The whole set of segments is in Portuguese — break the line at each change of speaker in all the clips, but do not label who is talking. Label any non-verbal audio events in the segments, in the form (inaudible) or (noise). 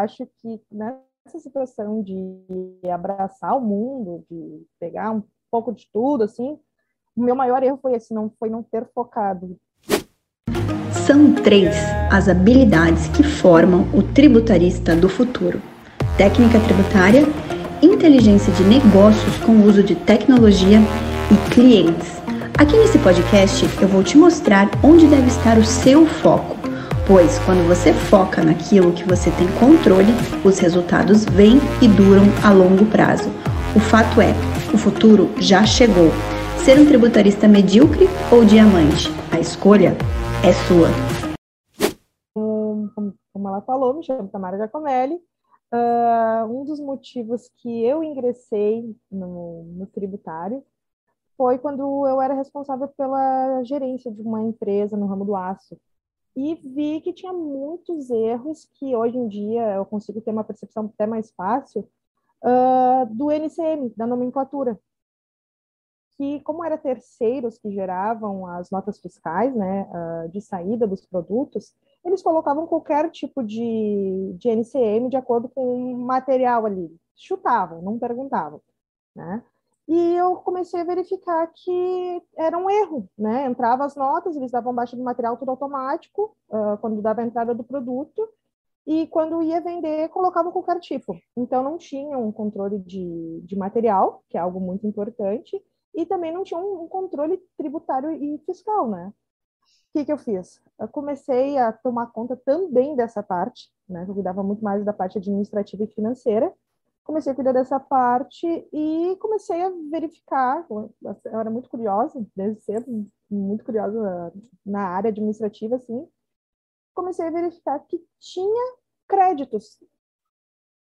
acho que nessa situação de abraçar o mundo, de pegar um pouco de tudo, assim, o meu maior erro foi esse, não foi não ter focado.
São três as habilidades que formam o tributarista do futuro: técnica tributária, inteligência de negócios com o uso de tecnologia e clientes. Aqui nesse podcast eu vou te mostrar onde deve estar o seu foco, pois quando você foca naquilo que você tem controle, os resultados vêm e duram a longo prazo. O fato é, o futuro já chegou. Ser um tributarista medíocre ou diamante? A escolha é sua.
Como ela falou, me chamo Tamara Giacomelli. Uh, um dos motivos que eu ingressei no, no tributário foi quando eu era responsável pela gerência de uma empresa no ramo do aço. E vi que tinha muitos erros que hoje em dia eu consigo ter uma percepção até mais fácil uh, do NCM, da nomenclatura. Que, como era terceiros que geravam as notas fiscais né, uh, de saída dos produtos, eles colocavam qualquer tipo de, de NCM de acordo com o material ali. Chutavam, não perguntavam. Né? E eu comecei a verificar que era um erro, né? Entrava as notas, eles davam baixa do material tudo automático, uh, quando dava a entrada do produto, e quando ia vender, colocavam qualquer tipo. Então, não tinha um controle de, de material, que é algo muito importante, e também não tinha um, um controle tributário e fiscal, né? O que, que eu fiz? Eu comecei a tomar conta também dessa parte, né? Eu cuidava muito mais da parte administrativa e financeira, comecei a cuidar dessa parte e comecei a verificar. Eu era muito curiosa, desde cedo, muito curiosa na área administrativa, assim. Comecei a verificar que tinha créditos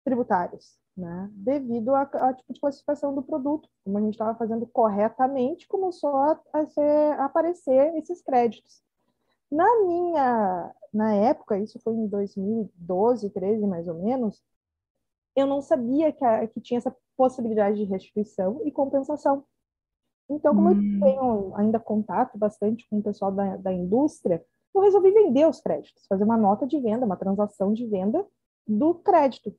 tributários, né? Devido a, a tipo de classificação do produto, como a gente estava fazendo corretamente, começou a, a, ser, a aparecer esses créditos. Na minha, na época, isso foi em 2012, 13 mais ou menos, eu não sabia que, a, que tinha essa possibilidade de restituição e compensação. Então, como hum. eu tenho ainda contato bastante com o pessoal da, da indústria, eu resolvi vender os créditos, fazer uma nota de venda, uma transação de venda do crédito.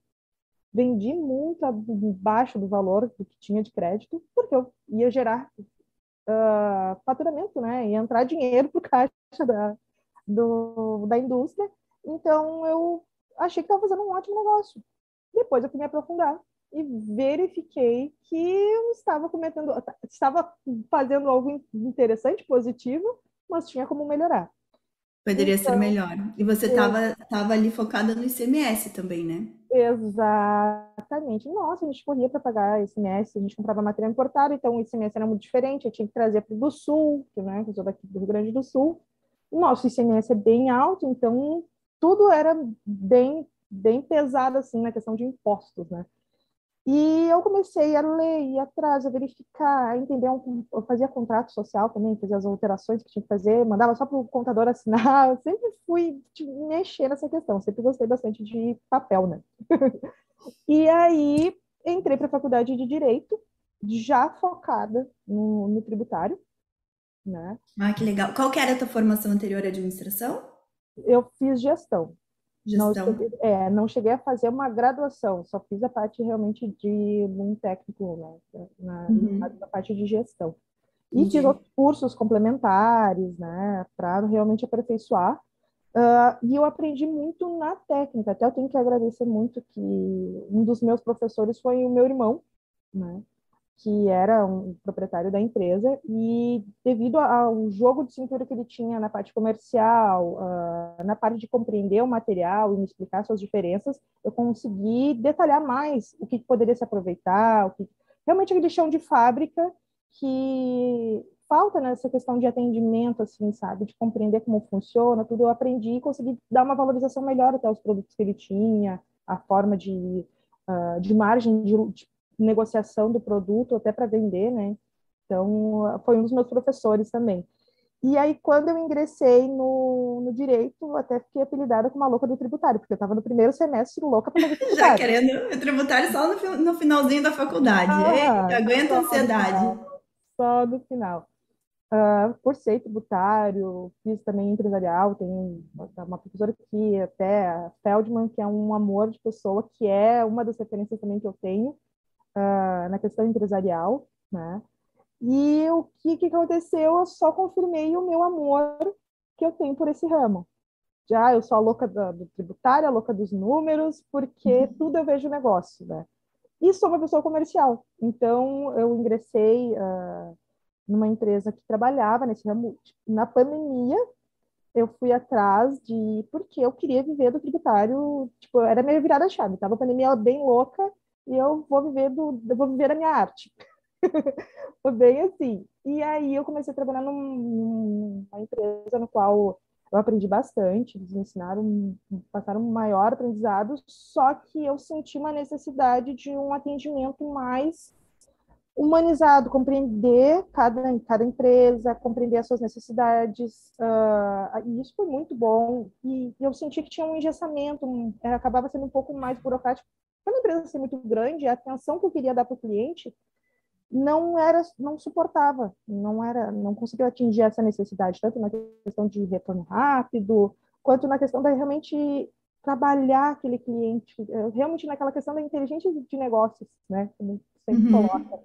Vendi muito abaixo do valor do que tinha de crédito, porque eu ia gerar uh, faturamento, né? Ia entrar dinheiro para o caixa da, do, da indústria. Então, eu achei que estava fazendo um ótimo negócio. Depois eu fui me aprofundar e verifiquei que eu estava cometendo, estava fazendo algo interessante, positivo, mas tinha como melhorar.
Poderia então, ser melhor. E você estava tava ali focada no ICMS também, né?
Exatamente. Nossa, a gente corria para pagar ICMS, a gente comprava material importada, então o ICMS era muito diferente, eu tinha que trazer para o do Sul, que né, eu sou daqui do Rio Grande do Sul. O nosso ICMS é bem alto, então tudo era bem bem pesada assim na questão de impostos, né? E eu comecei a ler, ir atrás, a verificar, a entender. Um, eu fazia contrato social também, fazia as alterações que tinha que fazer, mandava só para o contador assinar. Eu sempre fui mexer nessa questão, sempre gostei bastante de papel, né? (laughs) e aí entrei para a faculdade de Direito, já focada no, no tributário. Né?
Ah, que legal. Qual que era a tua formação anterior à administração?
Eu fiz gestão. Não cheguei, é, não cheguei a fazer uma graduação, só fiz a parte realmente de um técnico, né, na, uhum. na, parte de gestão. E Entendi. fiz outros cursos complementares, né, para realmente aperfeiçoar. Uh, e eu aprendi muito na técnica. Até eu tenho que agradecer muito que um dos meus professores foi o meu irmão, né? Que era um proprietário da empresa, e devido ao jogo de cintura que ele tinha na parte comercial, uh, na parte de compreender o material e me explicar suas diferenças, eu consegui detalhar mais o que poderia se aproveitar, o que realmente aquele chão de fábrica que falta nessa questão de atendimento, assim, sabe, de compreender como funciona, tudo. Eu aprendi e consegui dar uma valorização melhor até os produtos que ele tinha, a forma de, uh, de margem de, de negociação do produto, até para vender, né? Então, foi um dos meus professores também. E aí, quando eu ingressei no, no direito, até fiquei apelidada como a louca do tributário, porque eu estava no primeiro semestre louca para (laughs)
tributário. Já querendo tributário só no, no finalzinho da faculdade. Ah, Ei, aguenta a ansiedade.
Só no final. uh, por ser tributário, fiz também empresarial, tem uma professora aqui, até a Feldman, que é um amor de pessoa, que é uma das referências também que eu tenho uh, na questão empresarial, né? E o que, que aconteceu? Eu só confirmei o meu amor que eu tenho por esse ramo. Já eu sou a louca do, do tributário, a louca dos números, porque uhum. tudo eu vejo negócio, né? E sou uma pessoa comercial. Então, eu ingressei uh, numa empresa que trabalhava nesse ramo. Na pandemia, eu fui atrás de... Porque eu queria viver do tributário, tipo, era minha virada-chave. Tava a pandemia bem louca e eu vou viver do... Eu vou viver a minha arte. (laughs) Foi bem assim. E aí eu comecei a trabalhar num, numa empresa no qual eu aprendi bastante, eles me ensinaram, passaram um maior aprendizado, só que eu senti uma necessidade de um atendimento mais humanizado, compreender cada, cada empresa, compreender as suas necessidades, uh, e isso foi muito bom, e, eu senti que tinha um engessamento, um, acabava sendo um pouco mais burocrático, pela empresa ser muito grande, a atenção que eu queria dar para o cliente não era, não suportava, não era, não conseguiu atingir essa necessidade tanto na questão de retorno rápido, quanto na questão da realmente trabalhar aquele cliente, eh, realmente naquela questão da inteligência de negócios, né? Como sempre uhum. coloca,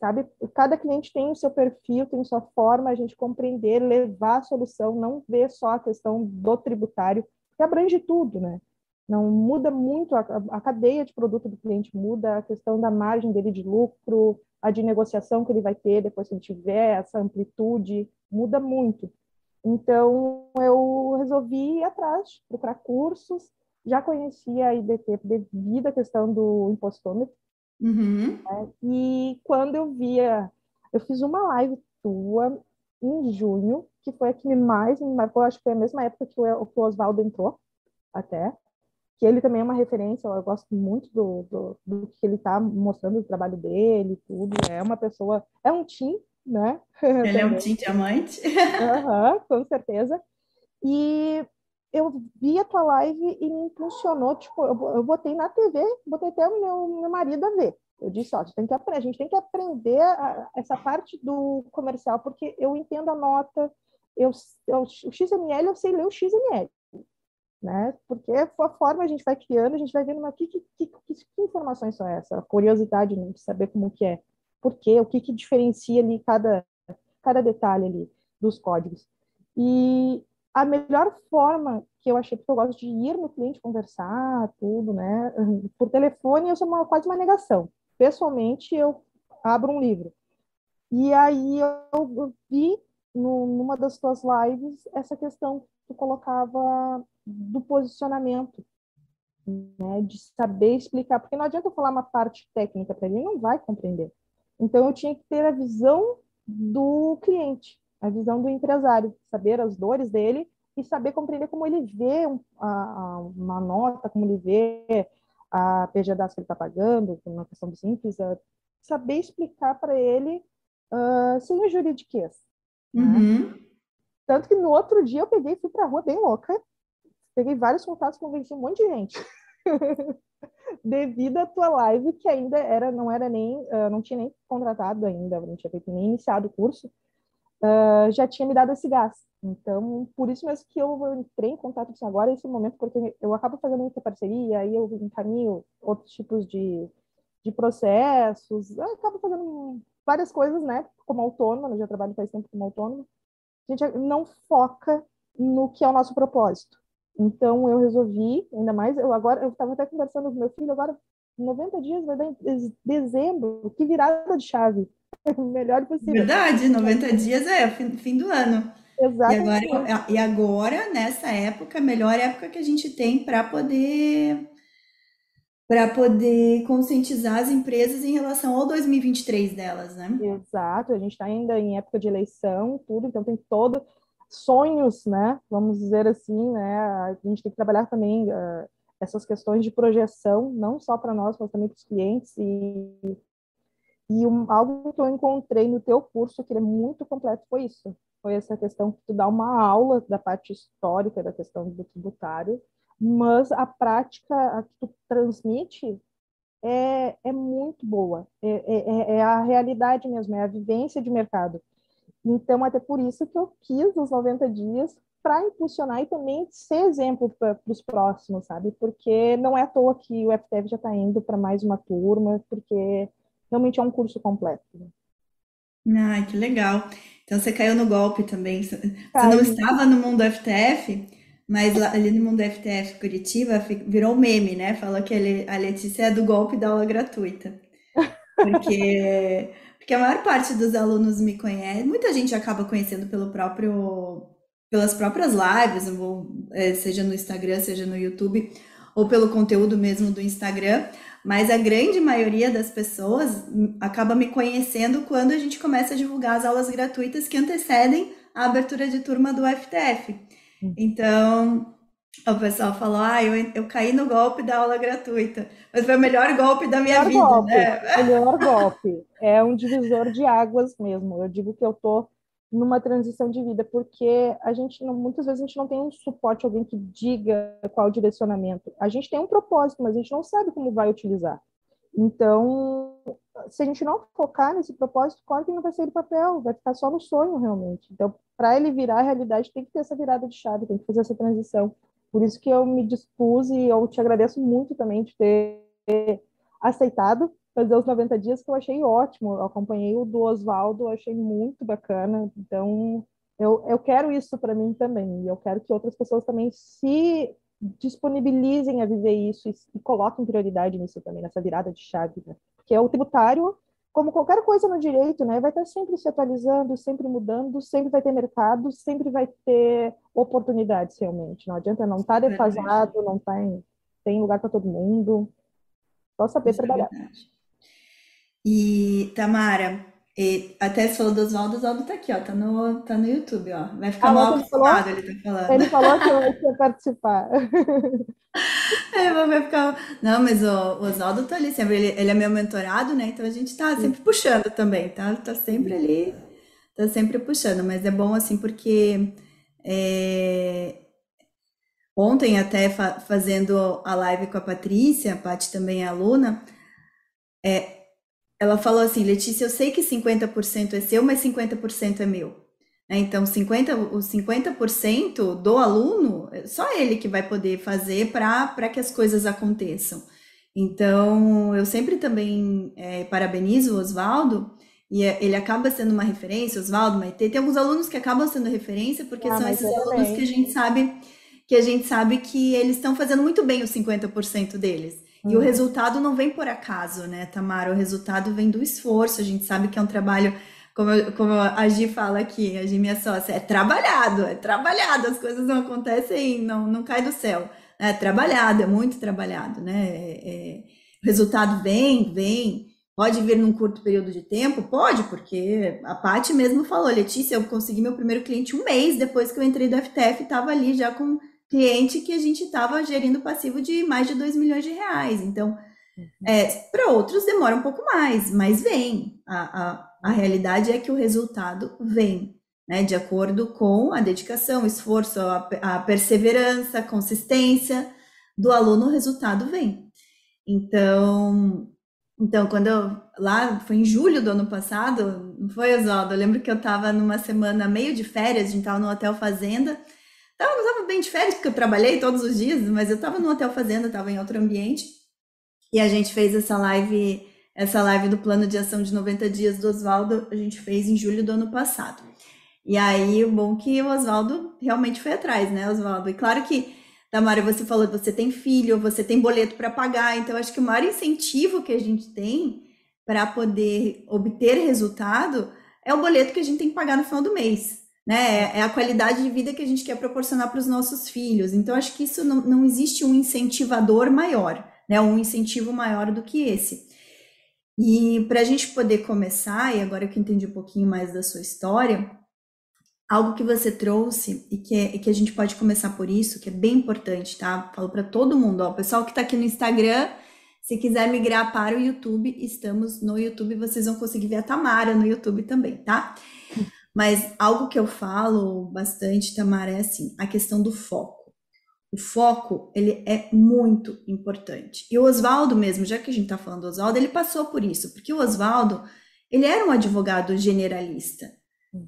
sabe? Cada cliente tem o seu perfil, tem sua forma, a gente compreender, levar a solução, não ver só a questão do tributário, que abrange tudo, né? Não muda muito a, a cadeia de produto do cliente muda, a questão da margem dele de lucro, a de negociação que ele vai ter depois que ele tiver, essa amplitude, muda muito. Então, eu resolvi ir atrás, procurar cursos, já conhecia a IDT devido à questão do impostômetro, uhum. né? e quando eu via, eu fiz uma live tua em junho, que foi a que mais me marcou, acho que foi a mesma época que o, que o Oswaldo entrou, até, que ele também é uma referência, eu gosto muito do, do, do que ele está mostrando, o trabalho dele, tudo. É uma pessoa, é um Tim, né? (laughs)
Ele é um Tim diamante.
uhum, com certeza. E eu vi a tua live e me impulsionou, tipo, eu, eu botei na TV, botei até o meu, meu marido a ver. Eu disse, ó, a gente tem que aprender, a gente tem que aprender a, essa parte do comercial, porque eu entendo a nota, eu, eu, o XML, eu sei ler o XML né? Porque a forma a gente vai criando, a gente vai vendo, mas que, que, que, que informações são essas? A curiosidade né, de saber como que é, por quê, o que, que diferencia ali cada, cada detalhe ali dos códigos. E a melhor forma que eu achei, porque eu gosto de ir no cliente conversar, tudo, né? (laughs) Por telefone eu sou uma, quase uma negação. Pessoalmente, eu abro um livro. E aí eu vi no, numa das tuas lives essa questão que tu colocava do posicionamento, né, de saber explicar, porque não adianta eu falar uma parte técnica para ele, não vai compreender. Então eu tinha que ter a visão do cliente, a visão do empresário, saber as dores dele e saber compreender como ele vê a, uma nota, como ele vê a PGDAS que ele está pagando, uma questão simples, saber explicar para ele uh, sem o juridiquês. Né? Uhum. Tanto que no outro dia eu peguei e fui para a rua bem louca, peguei vários contatos, convenci um monte de gente. (laughs) Devido à tua live, que ainda era, não era nem, uh, não tinha nem contratado ainda, não tinha feito nem iniciado o curso, uh, já tinha me dado esse gás. Então, por isso mesmo que eu entrei em contato com agora, esse momento, porque eu acabo fazendo muita parceria, aí eu encaminho outros tipos de, de processos, eu acabo fazendo várias coisas, né, como autônoma, eu já trabalho faz tempo como autônoma, a gente não foca no que é o nosso propósito. Então eu resolvi, ainda mais, eu agora eu estava até conversando com meu filho, agora 90 dias vai dar em dezembro, que virada de chave. (laughs) Melhor possível.
Verdade, 90 dias é fim, fim do ano. Exatamente. E agora, e agora, nessa época, a melhor época que a gente tem para poder para poder conscientizar as empresas em relação ao 2023 delas, né?
Exato, a gente está ainda em época de eleição, tudo, então tem todo sonhos, né? Vamos dizer assim, né? A gente tem que trabalhar também uh, essas questões de projeção, não só para nós, mas também para os clientes. E, e um, algo que eu encontrei no teu curso, que é muito completo, foi isso. Foi essa questão que tu dá uma aula da parte histórica da questão do tributário, mas a prática a que tu transmite é, é muito boa. É, é, é, é a realidade mesmo, é a vivência de mercado. Então, até por isso que eu quis os 90 dias para impulsionar e também ser exemplo para os próximos, sabe? Porque não é à toa que o FTF já está indo para mais uma turma, porque realmente é um curso completo.
Ai, que legal. Então você caiu no golpe também. Você não estava no mundo FTF, mas lá, ali no mundo FTF Curitiba virou meme, né? Falou que a Letícia é do golpe da aula gratuita. (laughs) Porque, porque a maior parte dos alunos me conhece, muita gente acaba conhecendo pelo próprio, pelas próprias lives, é, seja no Instagram, seja no YouTube, ou pelo conteúdo mesmo do Instagram mas a grande maioria das pessoas acaba me conhecendo quando a gente começa a divulgar as aulas gratuitas que antecedem a abertura de turma do FTF. Hum. Então, o pessoal falou: ah, eu, eu caí no golpe da aula gratuita, mas foi o melhor golpe da minha vida,
golpe,
né?
O melhor (laughs) golpe. É um divisor de águas mesmo. Eu digo que eu tô numa transição de vida, porque a gente não, muitas vezes a gente não tem um suporte, alguém que diga qual o direcionamento. A gente tem um propósito, mas a gente não sabe como vai utilizar. Então, se a gente não focar nesse propósito, claro que não vai sair do papel, vai ficar só no sonho realmente. Então, para ele virar a realidade, tem que ter essa virada de chave, tem que fazer essa transição. Por isso que eu me dispus e eu te agradeço muito também de ter aceitado fazer os 90 dias, que eu achei ótimo. Eu acompanhei o do Oswaldo, achei muito bacana. Então, eu, eu quero isso para mim também. E eu quero que outras pessoas também se disponibilizem a viver isso e, e coloquem prioridade nisso também, nessa virada de chave. Né? Porque é o tributário, como qualquer coisa no direito, né, vai estar sempre se atualizando, sempre mudando, sempre vai ter mercado, sempre vai ter oportunidades realmente. Não adianta não estar tá defasado, não tá em, tem lugar para todo mundo. Só saber Isso é trabalhar. É
e, Tamara, e até falou do Oswaldo, o Oswaldo tá aqui, ó, tá no, tá no YouTube, ó. Vai ficar ah, mal acostumado, ele tá falando.
Ele falou que eu ia (laughs) participar.
É, vai ficar... Não, mas o, o Oswaldo tá ali sempre, ele, ele é meu mentorado, né? Então a gente tá sempre puxando também, tá? Tá sempre ali, tá sempre puxando, mas é bom assim porque é... ontem até fa fazendo a live com a Patrícia, a Paty também é aluna, é, ela falou assim, Letícia, eu sei que 50% é seu, mas 50% é meu. Né? Então, 50, os 50% do aluno, só ele que vai poder fazer para que as coisas aconteçam. Então, eu sempre também é, parabenizo o Oswaldo, e é, ele acaba sendo uma referência, Oswaldo, Maite. Tem alguns alunos que acabam sendo referência, porque ah, são esses alunos também. que a gente sabe que a gente sabe que eles estão fazendo muito bem os 50% deles. E o uhum. resultado não vem por acaso, né, Tamara? O resultado vem do esforço. A gente sabe que é um trabalho, como, eu, como a Gi fala aqui, a Gi, minha sócia, é trabalhado, é trabalhado. As coisas não acontecem, não, não cai do céu. É trabalhado, é muito trabalhado, né? É, é, o resultado vem, vem. Pode vir num curto período de tempo? Pode, porque a Paty mesmo falou, Letícia, eu consegui meu primeiro cliente um mês depois que eu entrei do FTF, estava ali já com cliente que a gente estava gerindo passivo de mais de 2 milhões de reais. Então, uhum. é, para outros demora um pouco mais, mas vem. A, a, a realidade é que o resultado vem, né? De acordo com a dedicação, o esforço, a, a perseverança, a consistência do aluno, o resultado vem. Então, então, quando eu, lá, foi em julho do ano passado, não foi, Oswaldo? Eu lembro que eu estava numa semana meio de férias, a gente estava no Hotel Fazenda, Tava, não estava bem de férias, porque eu trabalhei todos os dias, mas eu estava no hotel fazenda, estava em outro ambiente. E a gente fez essa live, essa live do plano de ação de 90 dias do Oswaldo, a gente fez em julho do ano passado. E aí, o bom é que o Oswaldo realmente foi atrás, né, Oswaldo? E claro que, Tamara, você falou que você tem filho, você tem boleto para pagar, então acho que o maior incentivo que a gente tem para poder obter resultado é o boleto que a gente tem que pagar no final do mês né? É a qualidade de vida que a gente quer proporcionar para os nossos filhos. Então, acho que isso não, não existe um incentivador maior, né? Um incentivo maior do que esse. E para a gente poder começar, e agora que eu entendi um pouquinho mais da sua história, algo que você trouxe e que, é, e que a gente pode começar por isso, que é bem importante, tá? Falo para todo mundo, ó, o pessoal que está aqui no Instagram, se quiser migrar para o YouTube, estamos no YouTube, vocês vão conseguir ver a Tamara no YouTube também, tá? Mas algo que eu falo bastante, Tamara, é assim, a questão do foco. O foco, ele é muito importante. E o Oswaldo mesmo, já que a gente está falando do Oswaldo, ele passou por isso, porque o Oswaldo, ele era um advogado generalista,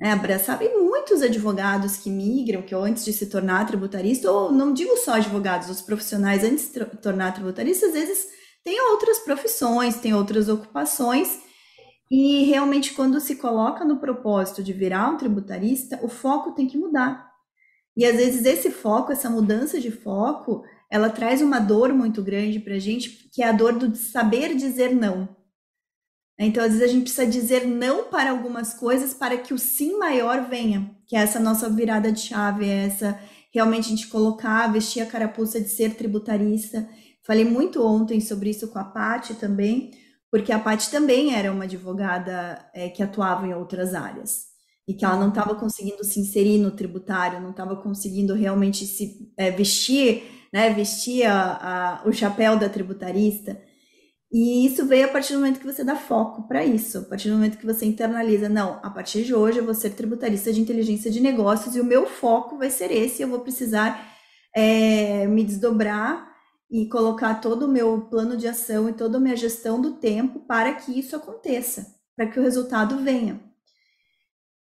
É, abraçar, e muitos advogados que migram, que antes de se tornar tributarista, ou não digo só advogados, os profissionais antes de se tornar tributarista, às vezes têm outras profissões, têm outras ocupações, e realmente quando se coloca no propósito de virar um tributarista, o foco tem que mudar. E às vezes esse foco, essa mudança de foco, ela traz uma dor muito grande para a gente, que é a dor do saber dizer não. Então, às vezes, a gente precisa dizer não para algumas coisas para que o sim maior venha, que é essa nossa virada de chave, é essa realmente a gente colocar, vestir a carapuça de ser tributarista. Falei muito ontem sobre isso com a Paty também, porque a Paty também era uma advogada é, que atuava em outras áreas e que ela não estava conseguindo se inserir no tributário, não estava conseguindo realmente se é, vestir, né, vestir a, a, o chapéu da tributarista. E isso veio a partir do momento que você dá foco para isso, a partir do momento que você internaliza, não, a partir de hoje eu vou ser tributarista de inteligência de negócios e o meu foco vai ser esse, eu vou precisar é, me desdobrar e colocar todo o meu plano de ação e toda a minha gestão do tempo para que isso aconteça, para que o resultado venha.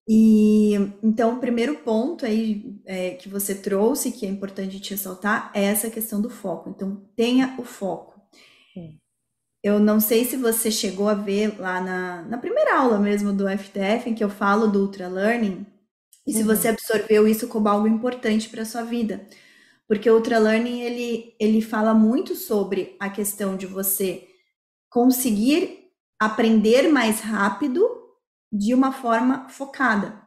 E então o primeiro ponto aí é, que você trouxe, que é importante te ressaltar, é essa questão do foco. Então tenha o foco. Sim. Eu não sei se você chegou a ver lá na, na primeira aula mesmo do FTF, em que eu falo do Ultra Learning, e se uhum. você absorveu isso como algo importante para a sua vida. Porque o Ultra Learning, ele, ele fala muito sobre a questão de você conseguir aprender mais rápido de uma forma focada.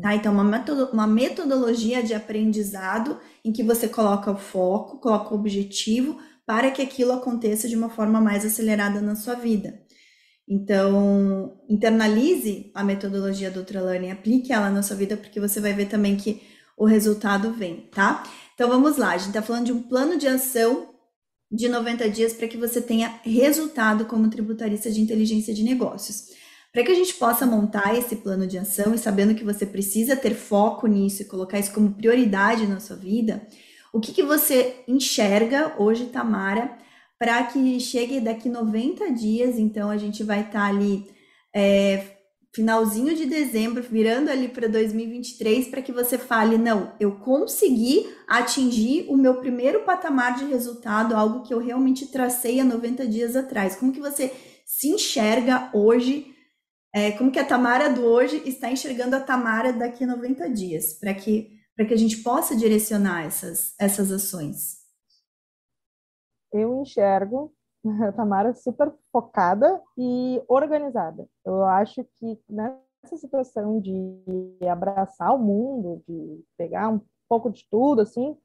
Tá? Então, uma metodologia de aprendizado em que você coloca o foco, coloca o objetivo, para que aquilo aconteça de uma forma mais acelerada na sua vida. Então, internalize a metodologia do Ultralearning, aplique ela na sua vida, porque você vai ver também que o resultado vem, tá? Então, vamos lá, a gente está falando de um plano de ação de 90 dias para que você tenha resultado como tributarista de inteligência de negócios. Para que a gente possa montar esse plano de ação e sabendo que você precisa ter foco nisso e colocar isso como prioridade na sua vida, o que, que você enxerga hoje, Tamara, para que chegue daqui 90 dias, então a gente vai estar tá ali é, finalzinho de dezembro, virando ali para 2023, para que você fale, não, eu consegui atingir o meu primeiro patamar de resultado, algo que eu realmente tracei há 90 dias atrás. Como que você se enxerga hoje? É, como que a Tamara do hoje está enxergando a Tamara daqui a 90 dias, para que que a gente possa direcionar essas, essas ações?
Eu enxergo a (laughs) Tamara super focada e organizada. Eu acho que nessa situação de abraçar o mundo, de pegar um pouco de tudo, assim,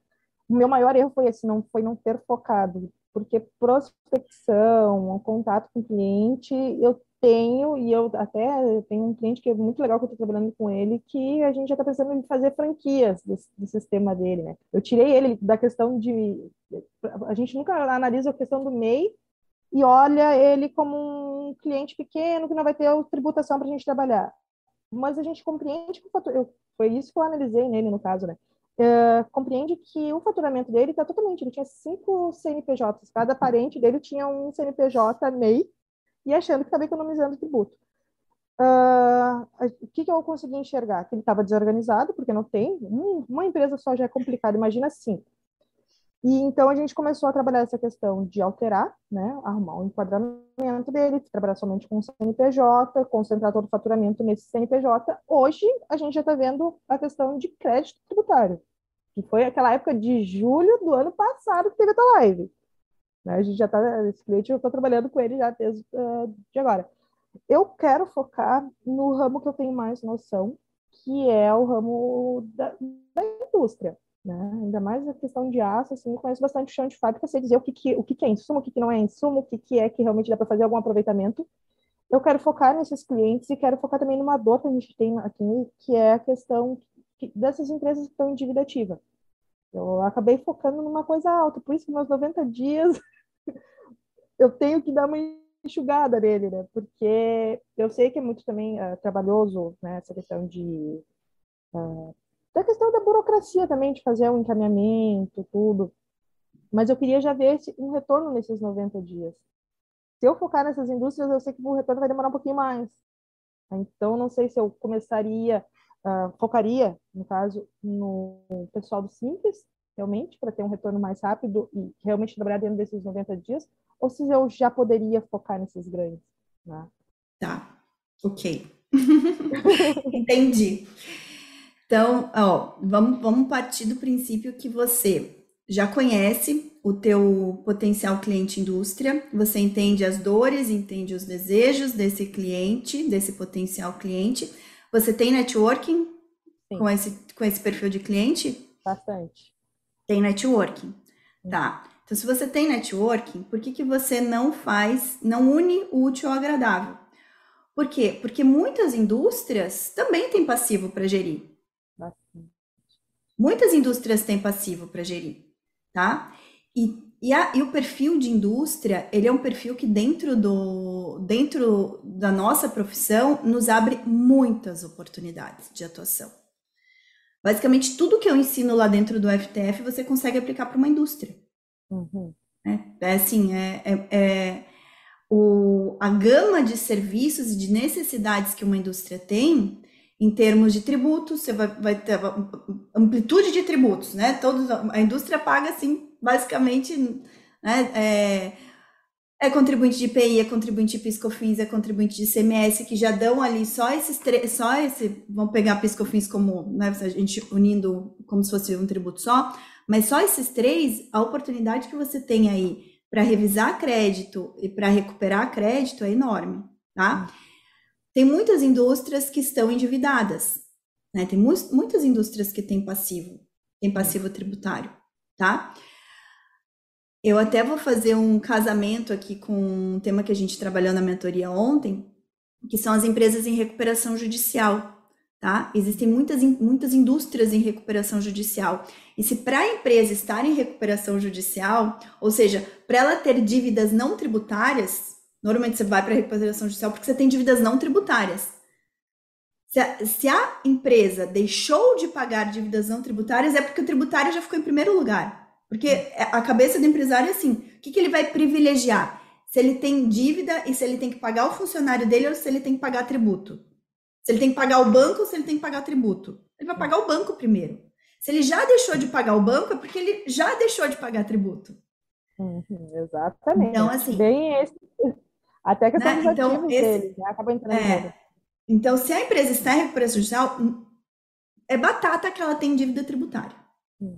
o meu maior erro foi esse, não foi não ter focado, porque prospecção, contato com o cliente, eu tenho, e eu até tenho um cliente que é muito legal que eu estou trabalhando com ele, que a gente já está pensando em fazer franquias do, do, sistema dele, né? Eu tirei ele da questão de. A gente nunca analisa a questão do MEI e olha ele como um cliente pequeno que não vai ter tributação para a gente trabalhar. Mas a gente compreende que o eu, foi isso que eu analisei nele, no caso, né? Uh, compreende que o faturamento dele está totalmente. Ele tinha cinco CNPJs, cada parente dele tinha um CNPJ MEI e achando que estava economizando tributo. Uh, o que, que eu consegui enxergar? Que ele estava desorganizado, porque não tem, uma empresa só já é complicado, imagina cinco. E então a gente começou a trabalhar essa questão de alterar, né, arrumar um enquadramento dele, trabalhar somente com o CNPJ, concentrar todo o faturamento nesse CNPJ. Hoje a gente já está vendo a questão de crédito tributário, que foi aquela época de julho do ano passado que teve a live. Né? A gente já está, esse cliente eu estou trabalhando com ele já desde uh, de agora. Eu quero focar no ramo que eu tenho mais noção, que é o ramo da, da indústria. Né? Ainda mais a questão de aço, assim, eu conheço bastante chão de fábrica, sei dizer o que, que, o que, que é insumo, o que, que não é insumo, o que, que é que realmente dá para fazer algum aproveitamento. Eu quero focar nesses clientes e quero focar também numa dor que a gente tem aqui, que é a questão dessas empresas que estão em dívida ativa. Eu acabei focando numa coisa alta, por isso que meus 90 dias (laughs) eu tenho que dar uma enxugada nele, né? Porque eu sei que é muito também uh, trabalhoso, né? Essa questão de uh, da questão da burocracia também de fazer o um encaminhamento, tudo. Mas eu queria já ver esse, um retorno nesses 90 dias. Se eu focar nessas indústrias, eu sei que o retorno vai demorar um pouquinho mais. Então, não sei se eu começaria, uh, focaria, no caso, no pessoal do Simples, realmente, para ter um retorno mais rápido e realmente trabalhar dentro desses 90 dias, ou se eu já poderia focar nesses grandes. Né?
Tá, ok. (laughs) Entendi. Então, ó, vamos, vamos partir do princípio que você já conhece o teu potencial cliente indústria, você entende as dores, entende os desejos desse cliente, desse potencial cliente. Você tem networking com esse, com esse perfil de cliente?
Bastante.
Tem networking. Tá. Então, se você tem networking, por que, que você não faz, não une o útil ao agradável? Por quê? Porque muitas indústrias também têm passivo para gerir. Muitas indústrias têm passivo para gerir tá? E, e, a, e, o perfil de indústria, ele é um perfil que dentro, do, dentro da nossa profissão nos abre muitas oportunidades de atuação. Basicamente, tudo que eu ensino lá dentro do FTF, você consegue aplicar para uma indústria. Uhum. É, é, assim, é, é, é o, a gama de serviços e de necessidades que uma indústria tem em termos de tributos, você vai, vai ter amplitude de tributos, né? Todos, a indústria paga, assim, basicamente, né? É, é contribuinte de IPI, é contribuinte de PiscoFins, é contribuinte de CMS, que já dão ali só esses três, só esse, vamos pegar PiscoFins como, né, a gente unindo como se fosse um tributo só, mas só esses três, a oportunidade que você tem aí para revisar crédito e para recuperar crédito é enorme, tá? Tem muitas indústrias que estão endividadas, né? Tem mu muitas indústrias que têm passivo, tem passivo tributário, tá? Eu até vou fazer um casamento aqui com um tema que a gente trabalhou na mentoria ontem, que são as empresas em recuperação judicial, tá? Existem muitas, muitas indústrias em recuperação judicial. E se para a empresa estar em recuperação judicial, ou seja, para ela ter dívidas não tributárias, Normalmente você vai para a recuperação judicial porque você tem dívidas não tributárias. Se a, se a, empresa deixou de pagar dívidas não tributárias, é porque o tributário já ficou em primeiro lugar. Porque a cabeça do empresário é assim: o que, que ele vai privilegiar? Se ele tem dívida e se ele tem que pagar o funcionário dele ou se ele tem que pagar tributo. Se ele tem que pagar o banco ou se ele tem que pagar tributo. Ele vai pagar o banco primeiro. Se ele já deixou de pagar o banco, é porque ele já deixou de pagar tributo.
Uhum, exatamente. Então, assim. Bem esse até a questão né? dos então, ativos esse, deles, né? Acaba entrando. É,
então, se a empresa está em recuperação judicial, é batata que ela tem dívida tributária,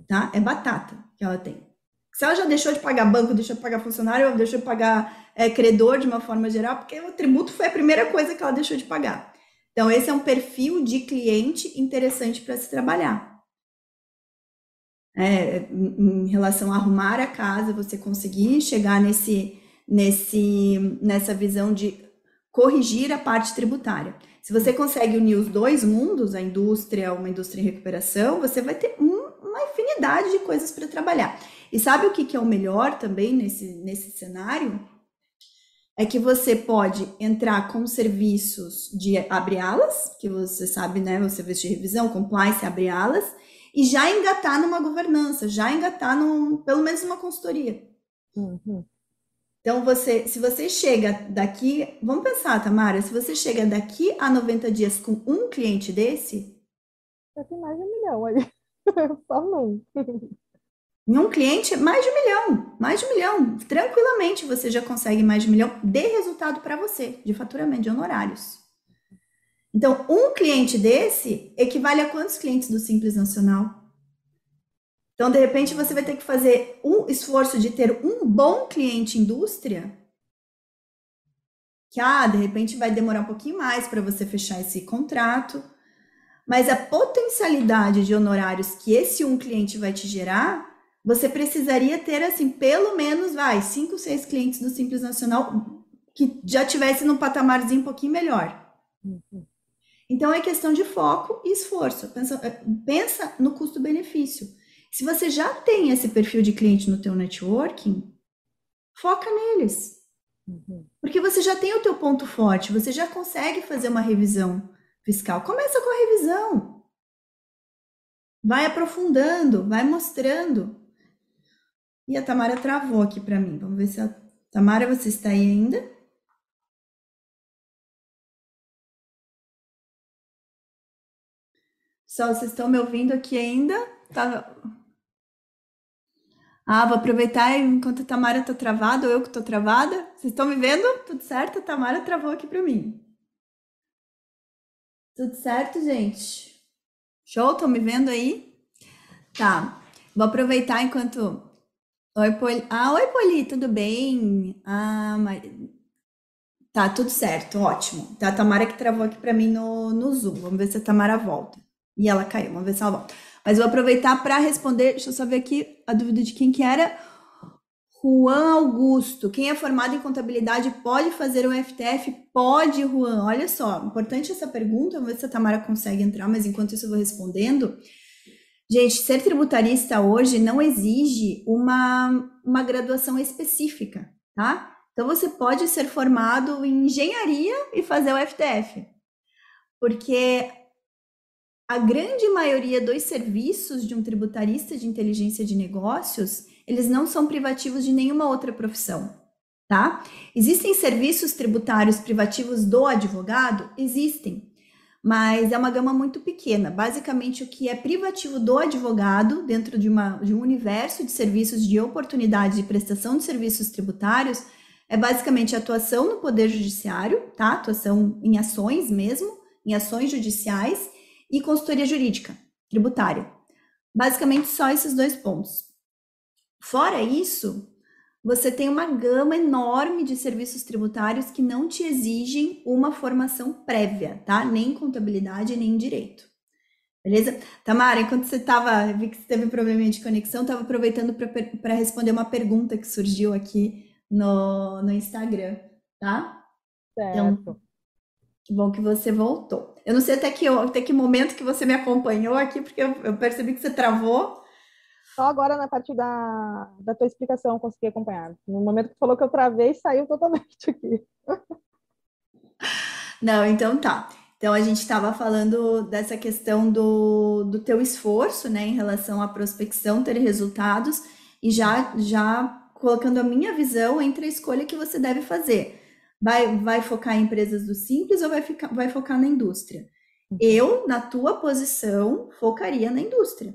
tá? É batata que ela tem. Se ela já deixou de pagar banco, deixou de pagar funcionário, ou deixou de pagar é, credor de uma forma geral, porque o tributo foi a primeira coisa que ela deixou de pagar. Então, esse é um perfil de cliente interessante para se trabalhar. É, em relação a arrumar a casa, você conseguir chegar nesse, nesse, nessa visão de corrigir a parte tributária. Se você consegue unir os dois mundos, a indústria, uma indústria em recuperação, você vai ter um, uma infinidade de coisas para trabalhar. E sabe o que, que é o melhor também nesse, nesse cenário? É que você pode entrar com serviços de abre alas, que você sabe, né? Você vê de revisão, compliance, abre alas, e já engatar numa governança, já engatar num, pelo menos numa consultoria. Uhum. Então, você, se você chega daqui, vamos pensar, Tamara, se você chega daqui a 90 dias com um cliente desse.
Já tem mais de um milhão aí. (laughs) Só não.
Em um cliente, mais de um milhão. Mais de um milhão. Tranquilamente você já consegue mais de um milhão de resultado para você, de faturamento, de honorários. Então, um cliente desse equivale a quantos clientes do Simples Nacional? Então, de repente, você vai ter que fazer um esforço de ter um bom cliente indústria, que, ah, de repente vai demorar um pouquinho mais para você fechar esse contrato, mas a potencialidade de honorários que esse um cliente vai te gerar, você precisaria ter, assim, pelo menos, vai, cinco, seis clientes do Simples Nacional que já tivesse num patamarzinho um pouquinho melhor. Uhum. Então, é questão de foco e esforço. Pensa, pensa no custo-benefício. Se você já tem esse perfil de cliente no teu networking, foca neles. Uhum. Porque você já tem o teu ponto forte, você já consegue fazer uma revisão fiscal. Começa com a revisão. Vai aprofundando, vai mostrando. E a Tamara travou aqui para mim. Vamos ver se a Tamara, você está aí ainda? Pessoal, vocês estão me ouvindo aqui ainda? Tá... Ah, vou aproveitar enquanto a Tamara tá travada ou eu que tô travada. Vocês estão me vendo? Tudo certo? A Tamara travou aqui para mim. Tudo certo, gente? Show? Estão me vendo aí? Tá. Vou aproveitar enquanto. Oi, Poli. Ah, oi, Poli, tudo bem? Ah, Mar... Tá, tudo certo, ótimo. Tá, a Tamara que travou aqui para mim no, no Zoom. Vamos ver se a Tamara volta. E ela caiu, vamos ver se ela volta. Mas vou aproveitar para responder, deixa eu só ver aqui a dúvida de quem que era. Juan Augusto, quem é formado em contabilidade pode fazer o FTF? Pode, Juan. Olha só, importante essa pergunta, vamos ver se a Tamara consegue entrar, mas enquanto isso eu vou respondendo. Gente, ser tributarista hoje não exige uma, uma graduação específica, tá? Então você pode ser formado em engenharia e fazer o FTF. Porque a grande maioria dos serviços de um tributarista de inteligência de negócios, eles não são privativos de nenhuma outra profissão, tá? Existem serviços tributários privativos do advogado? Existem, mas é uma gama muito pequena. Basicamente, o que é privativo do advogado, dentro de, uma, de um universo de serviços de oportunidade de prestação de serviços tributários, é basicamente atuação no Poder Judiciário, tá? Atuação em ações mesmo, em ações judiciais e consultoria jurídica, tributária. Basicamente, só esses dois pontos. Fora isso, você tem uma gama enorme de serviços tributários que não te exigem uma formação prévia, tá? Nem em contabilidade, nem em direito. Beleza? Tamara, enquanto você estava, vi que você teve um probleminha de conexão, estava aproveitando para responder uma pergunta que surgiu aqui no, no Instagram, tá?
Certo. Então,
que bom que você voltou. Eu não sei até que, até que momento que você me acompanhou aqui, porque eu, eu percebi que você travou.
Só agora na parte da, da tua explicação eu consegui acompanhar. No momento que falou que eu travei, saiu totalmente aqui.
Não, então tá. Então a gente estava falando dessa questão do, do teu esforço, né, em relação à prospecção, ter resultados, e já, já colocando a minha visão entre a escolha que você deve fazer Vai, vai focar em empresas do simples ou vai, ficar, vai focar na indústria? Uhum. Eu, na tua posição, focaria na indústria.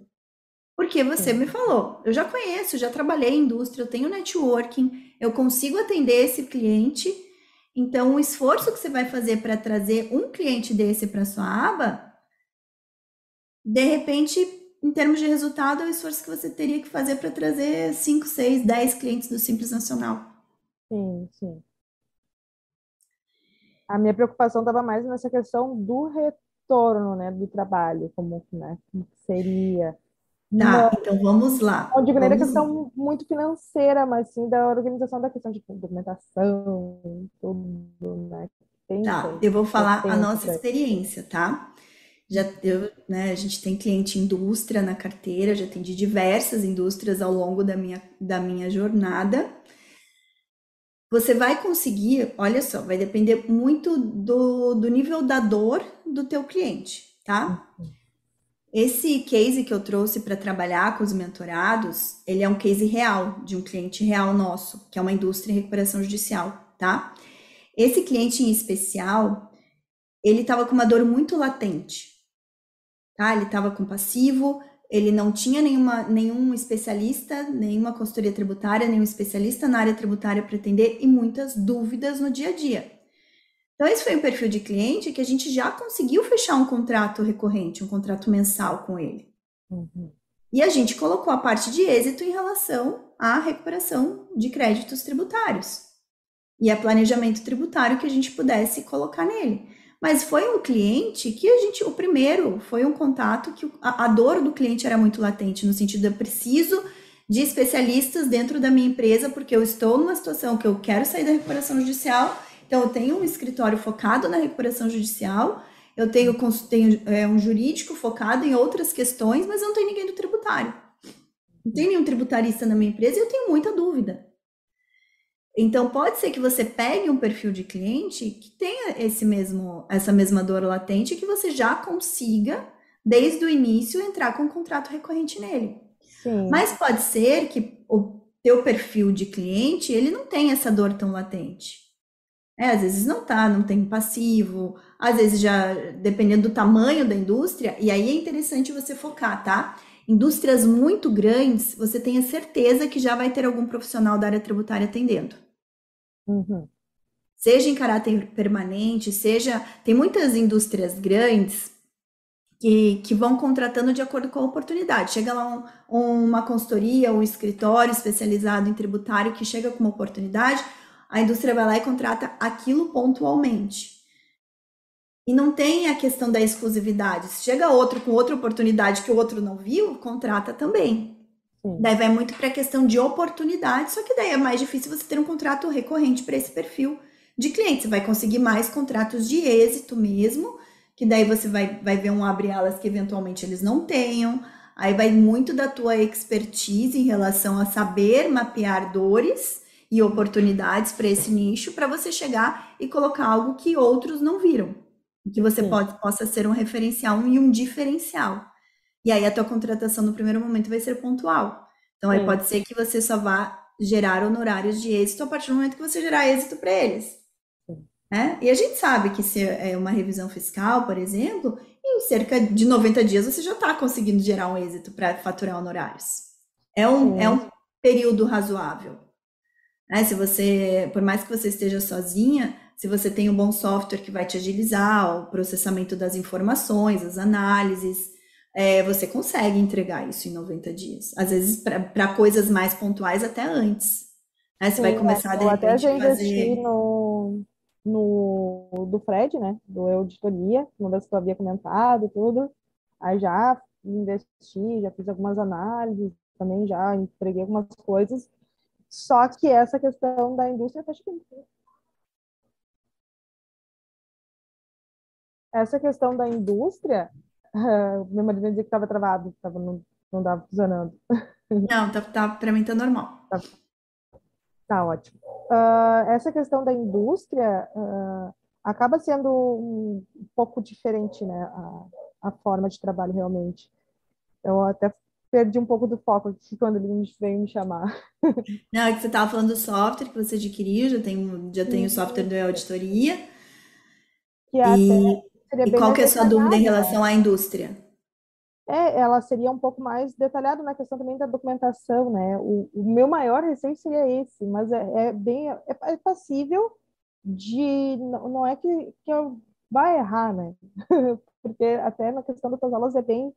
Porque você me falou, eu já conheço, já trabalhei em indústria, eu tenho networking, eu consigo atender esse cliente. Então, o esforço que você vai fazer para trazer um cliente desse para sua aba, de repente, em termos de resultado, é o esforço que você teria que fazer para trazer 5, 6, 10 clientes do Simples Nacional.
Sim, sim. A minha preocupação estava mais nessa questão do retorno, né, do trabalho, como, né, como seria.
Tá, então vamos lá.
Não digo nem
da
questão muito financeira, mas sim da organização da questão de documentação, tudo, né?
Tem, tá, eu vou falar a nossa experiência, tá? Já eu, né, a gente tem cliente indústria na carteira, já atendi diversas indústrias ao longo da minha, da minha jornada. Você vai conseguir, olha só, vai depender muito do, do nível da dor do teu cliente, tá? Esse case que eu trouxe para trabalhar com os mentorados, ele é um case real, de um cliente real nosso, que é uma indústria em recuperação judicial, tá? Esse cliente em especial, ele estava com uma dor muito latente, tá? Ele estava com passivo, ele não tinha nenhuma, nenhum especialista, nenhuma consultoria tributária, nenhum especialista na área tributária para atender e muitas dúvidas no dia a dia. Então, esse foi um perfil de cliente que a gente já conseguiu fechar um contrato recorrente, um contrato mensal com ele. Uhum. E a gente colocou a parte de êxito em relação à recuperação de créditos tributários e a planejamento tributário que a gente pudesse colocar nele. Mas foi um cliente que a gente, o primeiro, foi um contato que a, a dor do cliente era muito latente, no sentido eu preciso de especialistas dentro da minha empresa, porque eu estou numa situação que eu quero sair da recuperação judicial, então eu tenho um escritório focado na recuperação judicial, eu tenho, tenho é, um jurídico focado em outras questões, mas não tenho ninguém do tributário. Não tem nenhum tributarista na minha empresa e eu tenho muita dúvida. Então pode ser que você pegue um perfil de cliente que tenha esse mesmo, essa mesma dor latente e que você já consiga, desde o início, entrar com um contrato recorrente nele. Sim. Mas pode ser que o teu perfil de cliente, ele não tenha essa dor tão latente. É, às vezes não tá, não tem passivo, às vezes já, dependendo do tamanho da indústria, e aí é interessante você focar, tá? Indústrias muito grandes, você tenha certeza que já vai ter algum profissional da área tributária atendendo.
Uhum.
Seja em caráter permanente, seja. Tem muitas indústrias grandes que, que vão contratando de acordo com a oportunidade. Chega lá um, uma consultoria, um escritório especializado em tributário que chega com uma oportunidade, a indústria vai lá e contrata aquilo pontualmente. E não tem a questão da exclusividade. Se chega outro com outra oportunidade que o outro não viu, contrata também. Sim. Daí vai muito para a questão de oportunidade, só que daí é mais difícil você ter um contrato recorrente para esse perfil de cliente. Você vai conseguir mais contratos de êxito mesmo, que daí você vai, vai ver um abre-alas que eventualmente eles não tenham. Aí vai muito da tua expertise em relação a saber mapear dores e oportunidades para esse nicho, para você chegar e colocar algo que outros não viram. Que você pode, possa ser um referencial e um diferencial. E aí a tua contratação no primeiro momento vai ser pontual. Então aí pode ser que você só vá gerar honorários de êxito a partir do momento que você gerar êxito para eles. Né? E a gente sabe que se é uma revisão fiscal, por exemplo, em cerca de 90 dias você já está conseguindo gerar um êxito para faturar honorários. É um, é um período razoável. Né? Se você, por mais que você esteja sozinha, se você tem um bom software que vai te agilizar o processamento das informações, as análises, é, você consegue entregar isso em 90 dias. Às vezes, para coisas mais pontuais, até antes. Né? Você Sim, vai começar, de repente,
até já investi fazer... no, no, do Fred, né? Do Auditoria, uma vez que eu havia comentado e tudo. Aí já investi, já fiz algumas análises, também já entreguei algumas coisas. Só que essa questão da indústria tá chegando. Essa questão da indústria Uh, (laughs) meu marido dizia que estava travado, tava, não, não estava funcionando. (laughs)
Não, tá, tá, para mim tá normal.
Tá, tá ótimo. Uh, essa questão da indústria uh, acaba sendo um pouco diferente, né? A, a, forma de trabalho realmente. Eu até perdi um pouco do foco aqui quando ele veio me chamar. (laughs)
Não, é que você estava falando do software que você adquiriu, já tem, já tem o software da auditoria.
Que é e... até
e qual que é a sua dúvida em relação à indústria?
É, ela seria um pouco mais detalhada na questão também da documentação, né? O, o meu maior receio seria esse, mas é, é bem é, é, passível de não, é que, que eu vá errar, né? (laughs) Porque até na questão das aulas é bem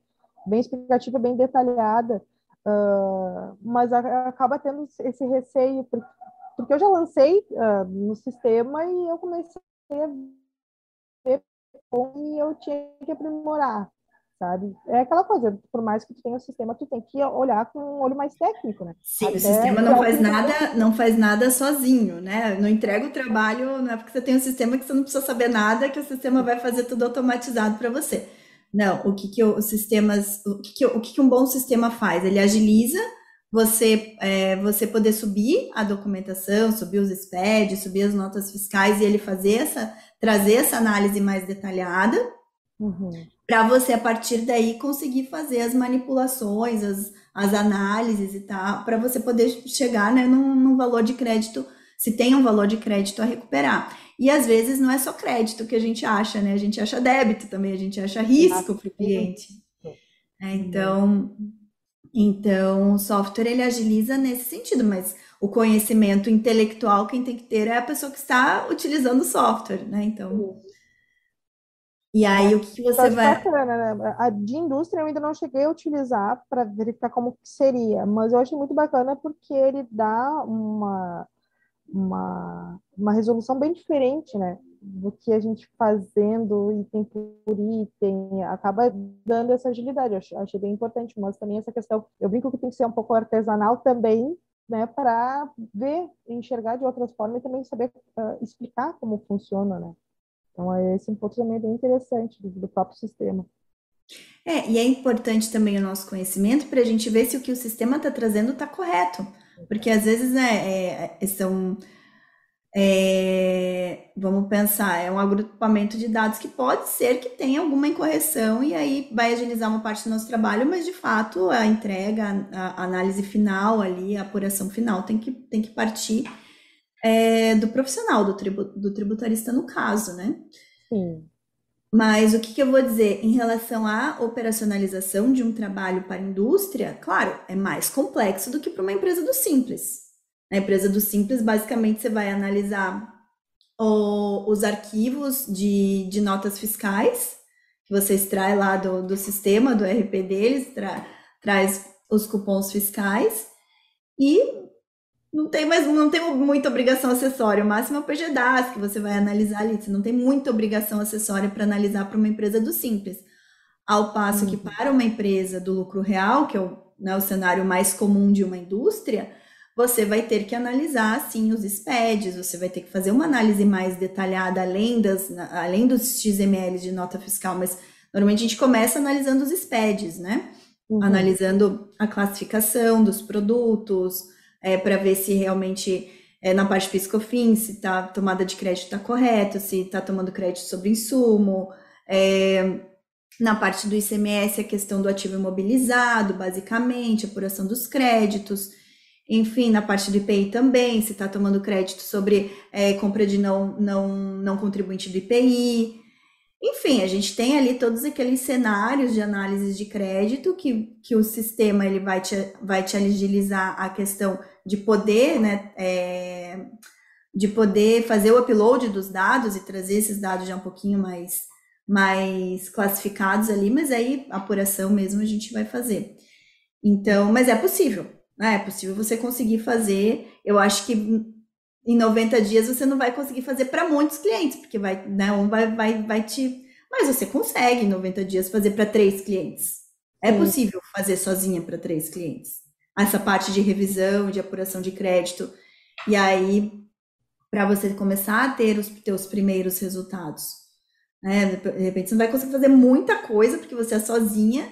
bem explicativa, bem detalhada, uh, mas acaba tendo esse receio porque, porque eu já lancei uh, no sistema e eu comecei a e eu tinha que aprimorar, sabe? É aquela coisa, por mais que tu tenha o sistema, tu tem que olhar com um olho mais técnico, né?
Sim, Até o sistema não faz nada, não faz nada sozinho, né? Não entrega o trabalho, não é porque você tem um sistema que você não precisa saber nada, que o sistema vai fazer tudo automatizado para você. Não, o que que os sistemas, o que que, o que que um bom sistema faz? Ele agiliza você é, você poder subir a documentação, subir os SPED, subir as notas fiscais e ele fazer essa trazer essa análise mais detalhada, uhum. para você, a partir daí, conseguir fazer as manipulações, as, as análises e tal, para você poder chegar né, num, num valor de crédito, se tem um valor de crédito a recuperar. E às vezes não é só crédito que a gente acha, né? A gente acha débito também, a gente acha risco para o cliente. É, então, então, o software ele agiliza nesse sentido, mas o conhecimento intelectual quem tem que ter é a pessoa que está utilizando o software, né? Então. E aí, o que, que você vai.
Bacana, né? A de indústria eu ainda não cheguei a utilizar para verificar como seria, mas eu achei muito bacana porque ele dá uma, uma, uma resolução bem diferente, né? Do que a gente fazendo item por item, acaba dando essa agilidade. Eu achei bem importante, mas também essa questão. Eu brinco que tem que ser um pouco artesanal também, né, para ver, enxergar de outras formas e também saber uh, explicar como funciona, né? Então, esse é um ponto também bem interessante do, do próprio sistema.
É, e é importante também o nosso conhecimento para a gente ver se o que o sistema está trazendo está correto. Porque às vezes né, é, é, são é, vamos pensar, é um agrupamento de dados que pode ser que tenha alguma incorreção e aí vai agilizar uma parte do nosso trabalho, mas de fato a entrega, a, a análise final ali, a apuração final tem que, tem que partir é, do profissional, do, tribu, do tributarista no caso, né?
Sim.
Mas o que, que, eu vou dizer em relação à operacionalização de um trabalho para a indústria? Claro, é mais complexo do que para uma empresa do Simples. Na empresa do Simples, basicamente, você vai analisar o, os arquivos de, de, notas fiscais, que você extrai lá do, do sistema, do RP deles, tra, traz os cupons fiscais, e não tem mais, não tem muita obrigação acessória. O máximo é o PGDAS, que você vai analisar ali. Você não tem muita obrigação acessória para analisar para uma empresa do simples. Ao passo uhum. que para uma empresa do lucro real, que é o, né, o cenário mais comum de uma indústria, você vai ter que analisar, sim, os SPEDs, você vai ter que fazer uma análise mais detalhada, além, das, além dos XML de nota fiscal, mas normalmente a gente começa analisando os SPEDs, né? Uhum. Analisando a classificação dos produtos, é, para ver se realmente é, na parte piscofim, se tá, a tomada de crédito está correta, se está tomando crédito sobre insumo. É, na parte do ICMS, a questão do ativo imobilizado, basicamente, apuração dos créditos. Enfim, na parte do IPI também, se está tomando crédito sobre é, compra de não, não, não contribuinte do IPI. Enfim, a gente tem ali todos aqueles cenários de análise de crédito que, que o sistema ele vai te, vai te agilizar a questão de poder, né, é, de poder fazer o upload dos dados e trazer esses dados já um pouquinho mais, mais classificados ali, mas aí a apuração mesmo a gente vai fazer. Então, mas é possível? É possível você conseguir fazer. Eu acho que em 90 dias você não vai conseguir fazer para muitos clientes, porque vai, né, um vai, vai, vai te. Mas você consegue em 90 dias fazer para três clientes. É Sim. possível fazer sozinha para três clientes essa parte de revisão, de apuração de crédito. E aí, para você começar a ter os teus primeiros resultados. Né? De repente, você não vai conseguir fazer muita coisa, porque você é sozinha,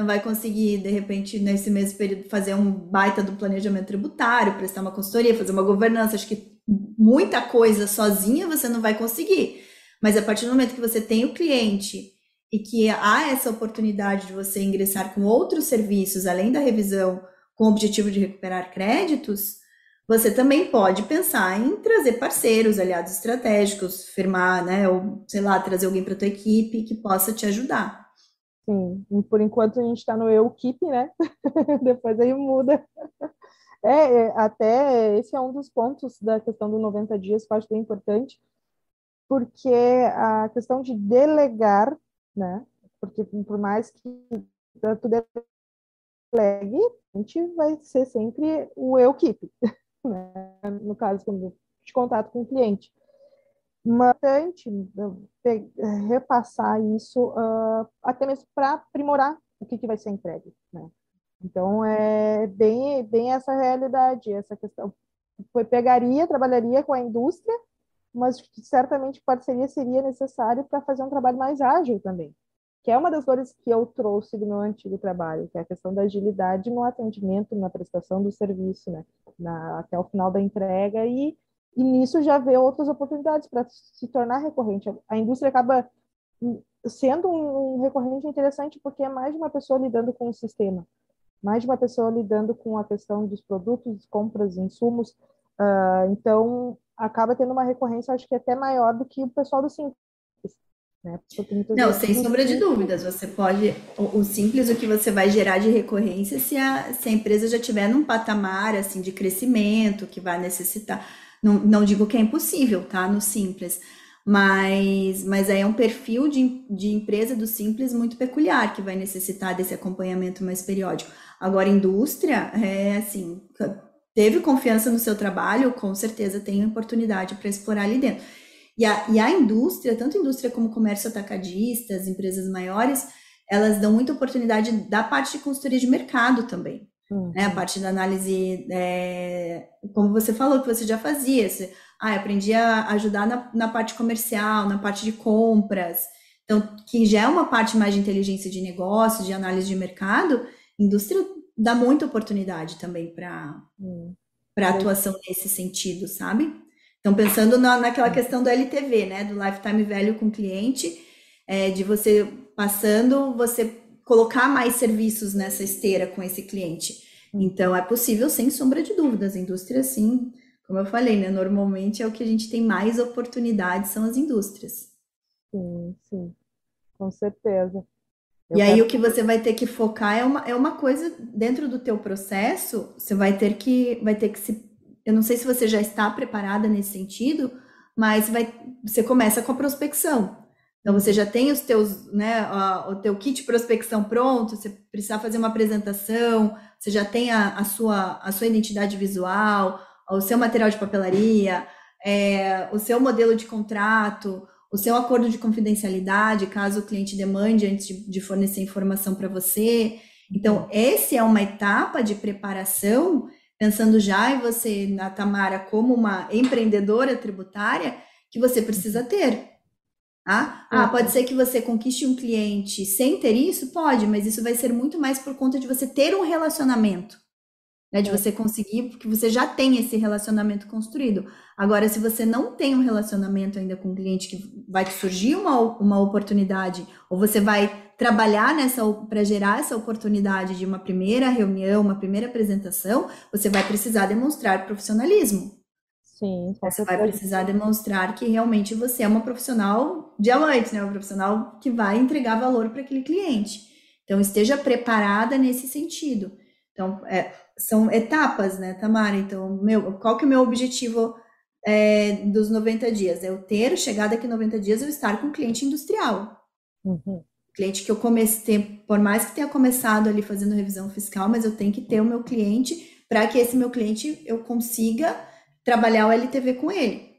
não vai conseguir, de repente, nesse mesmo período, fazer um baita do planejamento tributário, prestar uma consultoria, fazer uma governança. Acho que muita coisa sozinha você não vai conseguir. Mas a partir do momento que você tem o cliente e que há essa oportunidade de você ingressar com outros serviços, além da revisão, com o objetivo de recuperar créditos, você também pode pensar em trazer parceiros, aliados estratégicos, firmar, né, ou sei lá, trazer alguém para tua equipe que possa te ajudar.
Sim, por enquanto a gente está no eu equipe, né? (laughs) Depois aí muda. É, é, até esse é um dos pontos da questão do 90 dias que eu acho bem importante, porque a questão de delegar, né? Porque por mais que tu delegue, a gente vai ser sempre o eu keep, (laughs) né? no caso de contato com o cliente. Mas repassar isso uh, até mesmo para aprimorar o que, que vai ser entregue. Né? Então, é bem, bem essa realidade, essa questão. Foi, pegaria, trabalharia com a indústria, mas certamente parceria seria necessário para fazer um trabalho mais ágil também que é uma das dores que eu trouxe do meu antigo trabalho, que é a questão da agilidade no atendimento, na prestação do serviço, né, na, até o final da entrega, e, e nisso já vê outras oportunidades para se tornar recorrente. A indústria acaba sendo um, recorrente interessante porque é mais de uma pessoa lidando com o sistema, mais de uma pessoa lidando com a questão dos produtos, compras, insumos, uh, então acaba tendo uma recorrência, acho que até maior do que o pessoal do Simples
né? Não, sem sombra de dúvidas. Você pode. O, o, simples, o que você vai gerar de recorrência se a, se a empresa já tiver num patamar assim de crescimento que vai necessitar. Não, não digo que é impossível, tá? No simples. Mas, mas aí é um perfil de, de empresa do simples muito peculiar que vai necessitar desse acompanhamento mais periódico. Agora, indústria, é assim, teve confiança no seu trabalho, com certeza tem oportunidade para explorar ali dentro. E a, e a indústria, tanto a indústria como comércio atacadista, as empresas maiores, elas dão muita oportunidade da parte de consultoria de mercado também. Uhum. Né? A parte da análise, é, como você falou, que você já fazia. Você, ah, aprendi a ajudar na, na parte comercial, na parte de compras. Então, que já é uma parte mais de inteligência de negócio, de análise de mercado, indústria dá muita oportunidade também para uhum. atuação nesse sentido, sabe? Então, pensando na, naquela questão do LTV, né, do lifetime value com o cliente, é, de você passando, você colocar mais serviços nessa esteira com esse cliente. Então, é possível, sem sombra de dúvidas, a indústria, sim, como eu falei, né? Normalmente é o que a gente tem mais oportunidades são as indústrias.
Sim, sim, com certeza.
Eu e aí quero... o que você vai ter que focar é uma, é uma coisa dentro do teu processo, você vai ter que vai ter que se eu não sei se você já está preparada nesse sentido, mas vai você começa com a prospecção. Então você já tem os teus, né, o teu kit de prospecção pronto, você precisar fazer uma apresentação, você já tem a, a sua a sua identidade visual, o seu material de papelaria, é, o seu modelo de contrato, o seu acordo de confidencialidade, caso o cliente demande antes de, de fornecer informação para você. Então, essa é uma etapa de preparação, pensando já em você, na Tamara, como uma empreendedora tributária, que você precisa ter. Tá? Ah, pode ser que você conquiste um cliente sem ter isso? Pode, mas isso vai ser muito mais por conta de você ter um relacionamento né? De é. você conseguir, porque você já tem esse relacionamento construído. Agora, se você não tem um relacionamento ainda com o cliente que vai te surgir uma, uma oportunidade, ou você vai trabalhar nessa para gerar essa oportunidade de uma primeira reunião, uma primeira apresentação, você vai precisar demonstrar profissionalismo.
Sim,
você vai precisar demonstrar que realmente você é uma profissional diamante, né? Uma profissional que vai entregar valor para aquele cliente. Então, esteja preparada nesse sentido. Então, é, são etapas, né, Tamara? Então, meu, qual que é o meu objetivo é, dos 90 dias? É eu ter, chegar daqui 90 dias, eu estar com um cliente industrial. Uhum. Cliente que eu comecei, por mais que tenha começado ali fazendo revisão fiscal, mas eu tenho que ter o meu cliente para que esse meu cliente eu consiga trabalhar o LTV com ele.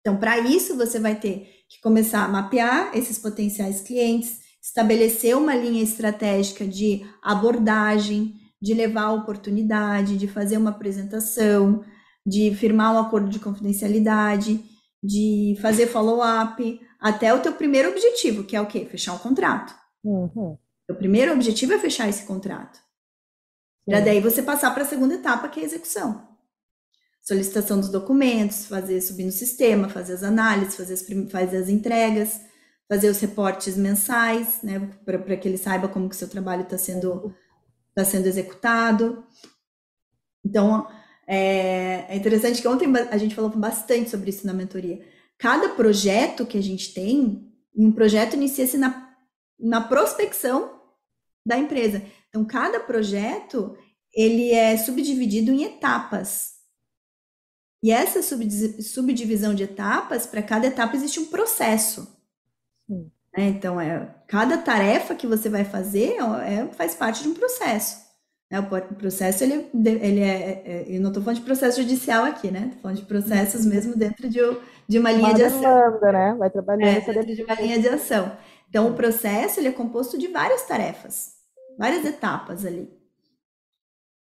Então, para isso, você vai ter que começar a mapear esses potenciais clientes, estabelecer uma linha estratégica de abordagem, de levar a oportunidade, de fazer uma apresentação, de firmar um acordo de confidencialidade, de fazer follow-up, até o teu primeiro objetivo, que é o quê? Fechar um contrato. Uhum. O primeiro objetivo é fechar esse contrato. Para daí você passar para a segunda etapa, que é a execução. Solicitação dos documentos, fazer subir no sistema, fazer as análises, fazer as, fazer as entregas, fazer os reportes mensais, né, para que ele saiba como que seu trabalho está sendo está sendo executado. Então, é, é, interessante que ontem a gente falou bastante sobre isso na mentoria. Cada projeto que a gente tem, um projeto inicia-se na, na prospecção da empresa. Então, cada projeto, ele é subdividido em etapas. E essa subdivisão de etapas, para cada etapa existe um processo. Sim. Né? Então, é, cada tarefa que você vai fazer é, faz parte de um processo. Né? O processo, ele, ele é, é, é eu não estou falando de processo judicial aqui, né? Estou falando de processos mesmo dentro de, de uma linha uma de ação.
Demanda, né? Vai trabalhando
é, dentro de uma linha de ação. Então, o processo, ele é composto de várias tarefas, várias etapas ali.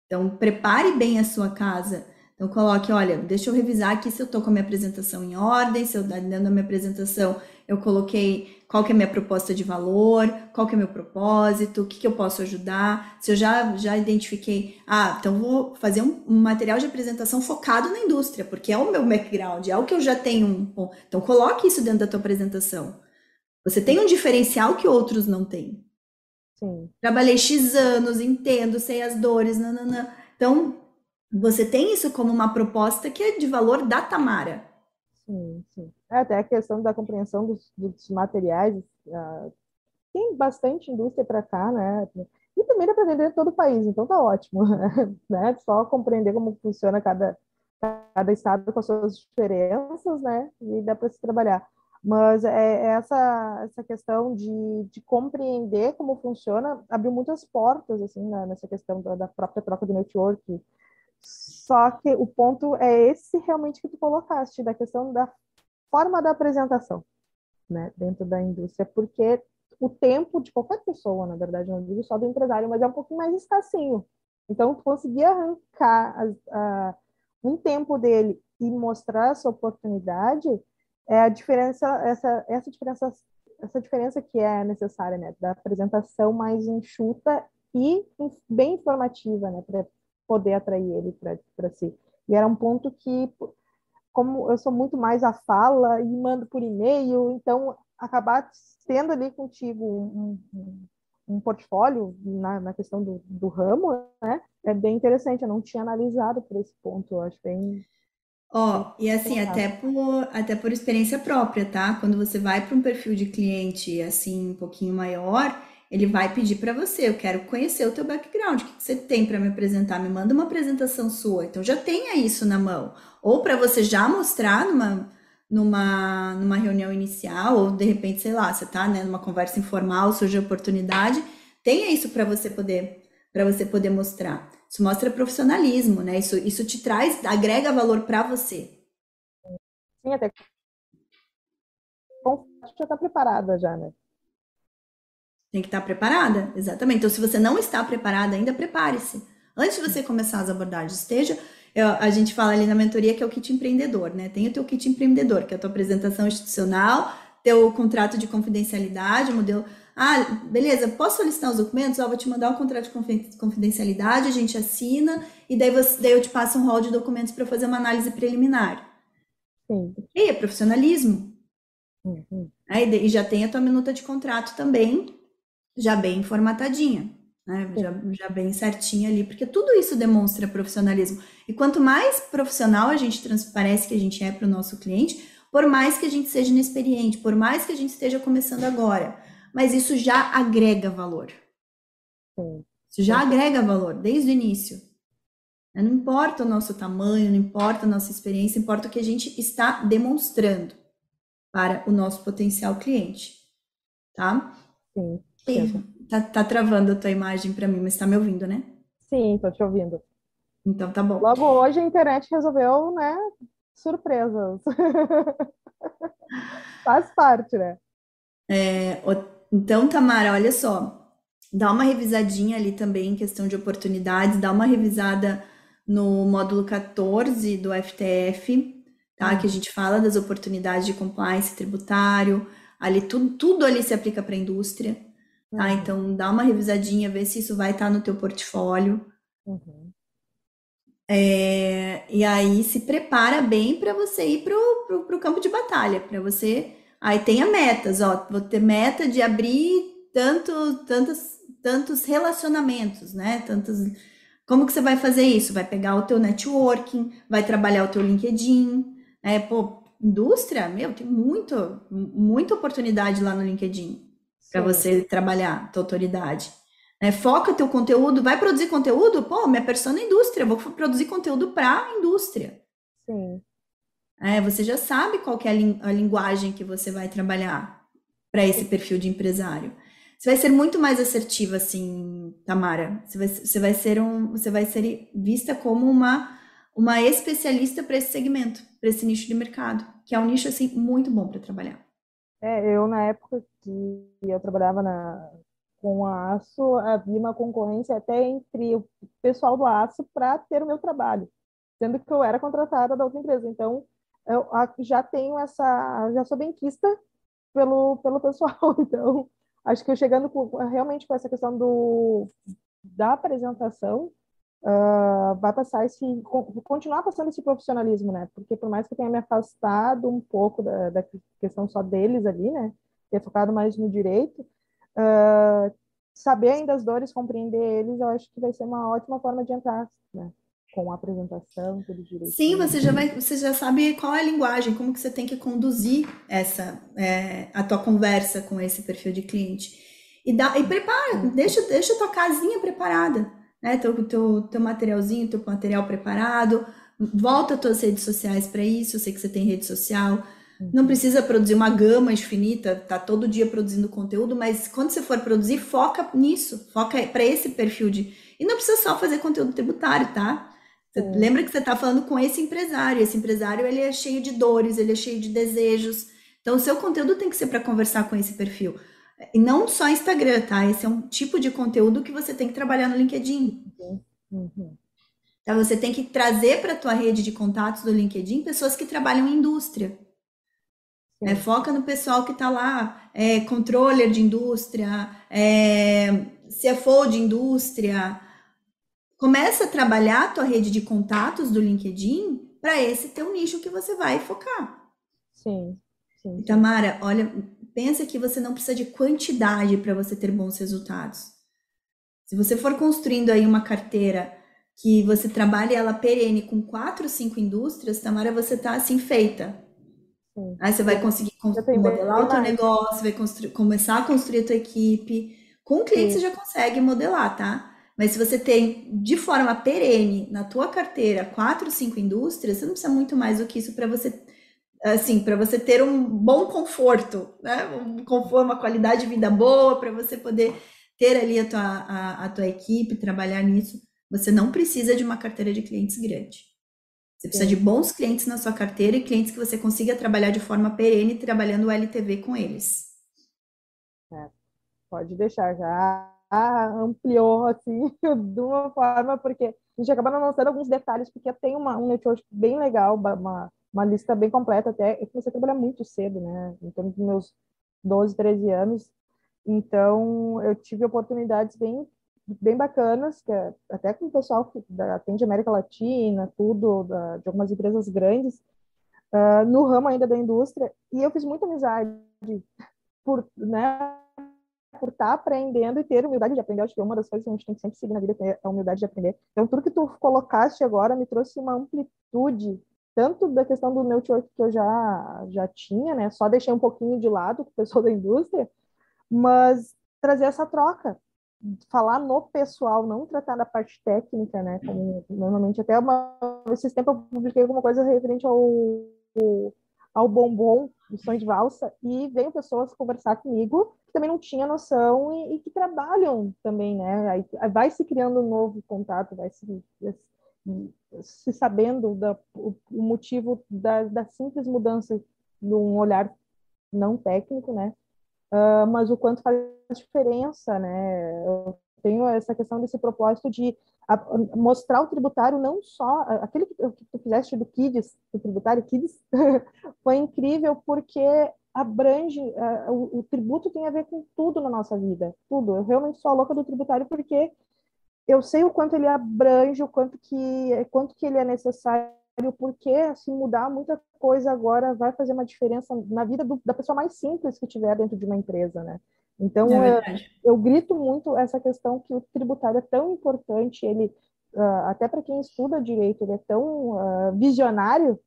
Então, prepare bem a sua casa. Então, coloque, olha, deixa eu revisar aqui se eu estou com a minha apresentação em ordem, se eu, dentro da minha apresentação, eu coloquei qual que é a minha proposta de valor, qual que é o meu propósito, o que, que eu posso ajudar. Se eu já, já identifiquei, ah, então vou fazer um, um, material de apresentação focado na indústria, porque é o meu background, é o que eu já tenho. Um, então coloque isso dentro da tua apresentação. Você tem um diferencial que outros não têm. Sim. Trabalhei X anos, entendo, sei as dores, nananã. Então, você tem isso como uma proposta que é de valor da Tamara.
Sim, sim. É, até a questão da compreensão dos, dos materiais. Uh, tem bastante indústria para cá, né? E também dá para vender todo o país, então tá ótimo, (laughs) né? Só compreender como funciona cada, cada estado com as suas diferenças, né? E dá para se trabalhar. Mas é, é, essa, essa questão de, de compreender como funciona abriu muitas portas, assim, né? nessa questão da, da própria troca de network, só que o ponto é esse realmente que tu colocaste, da questão da forma da apresentação, né, dentro da indústria, porque o tempo de qualquer pessoa, na verdade, não digo só do empresário, mas é um pouquinho mais escassinho. Então, conseguir arrancar a, um tempo dele e mostrar essa oportunidade é a diferença, essa, essa diferença, essa diferença que é necessária, né, da apresentação mais enxuta e bem informativa, né, para poder atrair ele para si. E era um ponto que, como eu sou muito mais a fala e mando por e-mail, então acabar tendo ali contigo um, um, um portfólio na, na questão do, do, ramo, né, é bem interessante. Eu não tinha analisado por esse ponto, eu acho bem.
Ó, e assim, até por, até por experiência própria, tá? Quando você vai para um perfil de cliente assim um pouquinho maior, ele vai pedir para você, eu quero conhecer o teu background, o que você tem para me apresentar? Me manda uma apresentação sua. Então já tenha isso na mão. Ou para você já mostrar numa, numa, numa reunião inicial, ou de repente, sei lá, você tá, né, numa conversa informal, surge a oportunidade, tenha isso para você poder para você poder mostrar. Isso mostra profissionalismo, né? Isso, isso te traz, agrega valor para você.
Sim, até já está preparada já, né?
Tem que estar preparada, exatamente. Então, se você não está preparada ainda, prepare-se. Antes de você começar as abordagens, esteja. Eu, a gente fala ali na mentoria que é o kit empreendedor, né? Tem o teu kit empreendedor, que é a tua apresentação institucional, teu contrato de confidencialidade, modelo. Ah, beleza, posso solicitar os documentos? Ó, vou te mandar um contrato de confidencialidade, a gente assina, e daí, você, daí eu te passo um rol de documentos para fazer uma análise preliminar. Sim. E é profissionalismo. Uhum. Aí, e já tem a tua minuta de contrato também, já bem formatadinha, né? Já, já bem certinha ali, porque tudo isso demonstra profissionalismo. E quanto mais profissional a gente transparece que a gente é para o nosso cliente, por mais que a gente seja inexperiente, por mais que a gente esteja começando agora, mas isso já agrega valor. Sim. Isso já agrega valor desde o início. Não importa o nosso tamanho, não importa a nossa experiência, importa o que a gente está demonstrando para o nosso potencial cliente, tá?
Sim.
Tá, tá travando a tua imagem para mim, mas tá me ouvindo, né?
Sim, tô te ouvindo.
Então tá bom.
Logo hoje a internet resolveu, né? Surpresas. (laughs) Faz parte, né?
É, então, Tamara, olha só, dá uma revisadinha ali também em questão de oportunidades, dá uma revisada no módulo 14 do FTF, tá? Que a gente fala das oportunidades de compliance tributário, ali tudo, tudo ali se aplica para a indústria, tá? Uhum. Então, dá uma revisadinha, vê se isso vai estar tá no teu portfólio. Uhum. É, e aí se prepara bem para você ir para o campo de batalha, para você Aí tenha metas, ó, vou ter meta de abrir tanto, tantos, tantos relacionamentos, né? Tantos. Como que você vai fazer isso? Vai pegar o teu networking, vai trabalhar o teu LinkedIn, né? Pô, indústria, meu, tem muito, muita oportunidade lá no LinkedIn para você trabalhar tua autoridade. É, foca teu conteúdo, vai produzir conteúdo? Pô, minha persona é indústria, vou produzir conteúdo para indústria.
Sim.
É, você já sabe qual é a, a linguagem que você vai trabalhar para esse perfil de empresário. Você vai ser muito mais assertiva, assim, Tamara. Você vai, você vai ser um, você vai ser vista como uma uma especialista para esse segmento, para esse nicho de mercado, que é um nicho assim muito bom para trabalhar.
É, eu na época que eu trabalhava na, com a aço, havia uma concorrência até entre o pessoal do aço para ter o meu trabalho, sendo que eu era contratada da outra empresa. Então, eu já tenho essa, já sou bem quista pelo, pelo pessoal, (laughs) então acho que eu chegando com, realmente com essa questão do, da apresentação, uh, vai passar esse, continuar passando esse profissionalismo, né, porque por mais que eu tenha me afastado um pouco da, da questão só deles ali, né, ter focado mais no direito, uh, saber ainda as dores, compreender eles, eu acho que vai ser uma ótima forma de entrar, né? Com a apresentação, tudo direito.
Sim, você já vai, você já sabe qual é a linguagem, como que você tem que conduzir essa é, a tua conversa com esse perfil de cliente. E dá e prepara, deixa, deixa a tua casinha preparada, né? Teu, teu, teu materialzinho, teu material preparado. Volta as tuas redes sociais para isso. Eu sei que você tem rede social. Não precisa produzir uma gama infinita, tá todo dia produzindo conteúdo, mas quando você for produzir, foca nisso, foca para esse perfil de. E não precisa só fazer conteúdo tributário, tá? Você lembra que você está falando com esse empresário. Esse empresário ele é cheio de dores, ele é cheio de desejos. Então, o seu conteúdo tem que ser para conversar com esse perfil. E não só Instagram, tá? Esse é um tipo de conteúdo que você tem que trabalhar no LinkedIn. Uhum. Então, você tem que trazer para a tua rede de contatos do LinkedIn pessoas que trabalham em indústria. É, foca no pessoal que está lá, é, controller de indústria, é, CFO de indústria, Começa a trabalhar a tua rede de contatos do LinkedIn para esse teu nicho que você vai focar.
Sim, sim.
Tamara, olha, pensa que você não precisa de quantidade para você ter bons resultados. Se você for construindo aí uma carteira que você trabalha ela perene com quatro, cinco indústrias, Tamara, você está assim feita. Sim. Aí você vai conseguir modelar o teu negócio, vai começar a construir a tua equipe. Com o cliente Sim. você já consegue modelar, tá? Mas se você tem de forma perene na tua carteira quatro, cinco indústrias, você não precisa muito mais do que isso para você assim, para você ter um bom conforto, né? Um conforto, uma qualidade de vida boa, para você poder ter ali a tua, a, a tua equipe, trabalhar nisso. Você não precisa de uma carteira de clientes grande. Você precisa Sim. de bons clientes na sua carteira e clientes que você consiga trabalhar de forma perene, trabalhando o LTV com eles.
É, pode deixar, já ampliou assim (laughs) de uma forma, porque a gente acaba não lançando alguns detalhes, porque tem uma, um network bem legal, uma, uma lista bem completa até. Eu comecei a trabalhar muito cedo, né? Então, dos meus 12, 13 anos. Então, eu tive oportunidades bem bem bacanas, que é, até com o pessoal que atende América Latina, tudo, da, de algumas empresas grandes, uh, no ramo ainda da indústria, e eu fiz muita amizade por, né, por estar tá aprendendo e ter humildade de aprender. Acho que é uma das coisas que a gente tem que sempre seguir na vida é a humildade de aprender. Então, tudo que tu colocaste agora me trouxe uma amplitude, tanto da questão do network que eu já, já tinha, né, só deixei um pouquinho de lado com o pessoal (laughs) da indústria, mas trazer essa troca, falar no pessoal, não tratar da parte técnica, né? Como normalmente até uma esses tempos eu publiquei alguma coisa referente ao ao bombom do sonho de valsa e veio pessoas conversar comigo que também não tinha noção e, e que trabalham também, né? Aí, vai se criando um novo contato, vai se, se sabendo da, o, o motivo da, da simples mudança num olhar não técnico, né? uh, mas o quanto faz diferença, né? Eu tenho essa questão desse propósito de mostrar o tributário não só aquele que tu fizeste do Kids, do tributário Kids, (laughs) foi incrível porque abrange uh, o, o, tributo tem a ver com tudo na nossa vida, tudo. Eu realmente sou a louca do tributário porque eu sei o quanto ele abrange, o quanto que quanto que ele é necessário porque assim mudar muita coisa agora vai fazer uma diferença na vida do, da pessoa mais simples que tiver dentro de uma empresa, né? Então é eu, eu, grito muito essa questão que o tributário é tão importante, ele uh, até para quem estuda direito ele é tão uh, visionário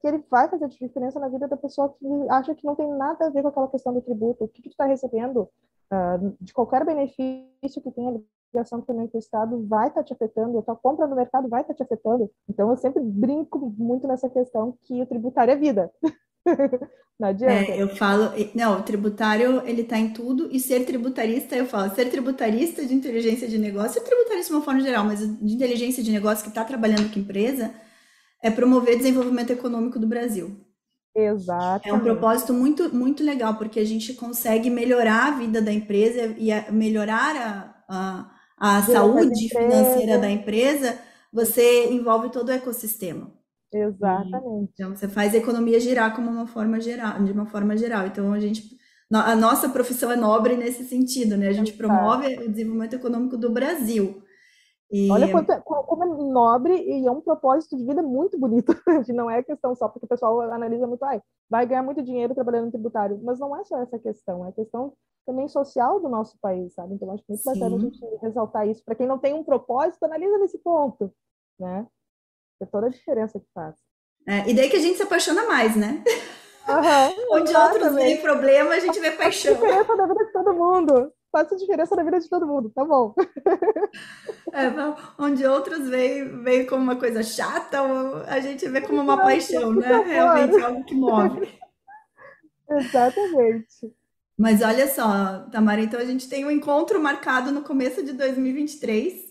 que ele vai fazer diferença na vida da pessoa que acha que não tem nada a ver com aquela questão do tributo, o que, que tu está recebendo uh, de qualquer benefício que tenha ligação também com o Estado vai estar tá te afetando, a tua compra no mercado vai estar tá te afetando. Então, eu sempre brinco muito nessa questão que o tributário é vida. (laughs) não adianta.
É, eu falo, não, o tributário, ele está em tudo, e ser tributarista, eu falo, ser tributarista de inteligência de negócio, ser tributarista de uma forma geral, mas de inteligência de negócio que está trabalhando com empresa, é promover desenvolvimento econômico do Brasil.
Exato.
É um propósito muito, muito legal, porque a gente consegue melhorar a vida da empresa e a, melhorar a, a a saúde financeira da empresa, você envolve todo o ecossistema.
Exatamente.
Então você faz a economia girar como uma forma geral, de uma forma geral. Então a gente a nossa profissão é nobre nesse sentido, né? A gente promove o desenvolvimento econômico do Brasil.
E... Olha quanto é, como é nobre e é um propósito de vida muito bonito. (laughs) não é questão só porque o pessoal analisa muito, ai, vai ganhar muito dinheiro trabalhando no tributário. Mas não é só essa questão, é a questão também social do nosso país, sabe? Então, acho muito bacana a gente ressaltar isso. Para quem não tem um propósito, analisa nesse ponto, né? É toda a diferença que faz.
É, e daí que a gente se apaixona mais, né?
Uhum, (laughs)
Onde outros veem problema, a gente vê (laughs) paixão.
Faz diferença na vida de todo mundo. Faz diferença na vida de todo mundo, tá bom.
É, onde outros veem, veem como uma coisa chata, a gente vê como uma paixão, né? Realmente algo que move.
Exatamente.
Mas olha só, Tamara, então a gente tem um encontro marcado no começo de 2023.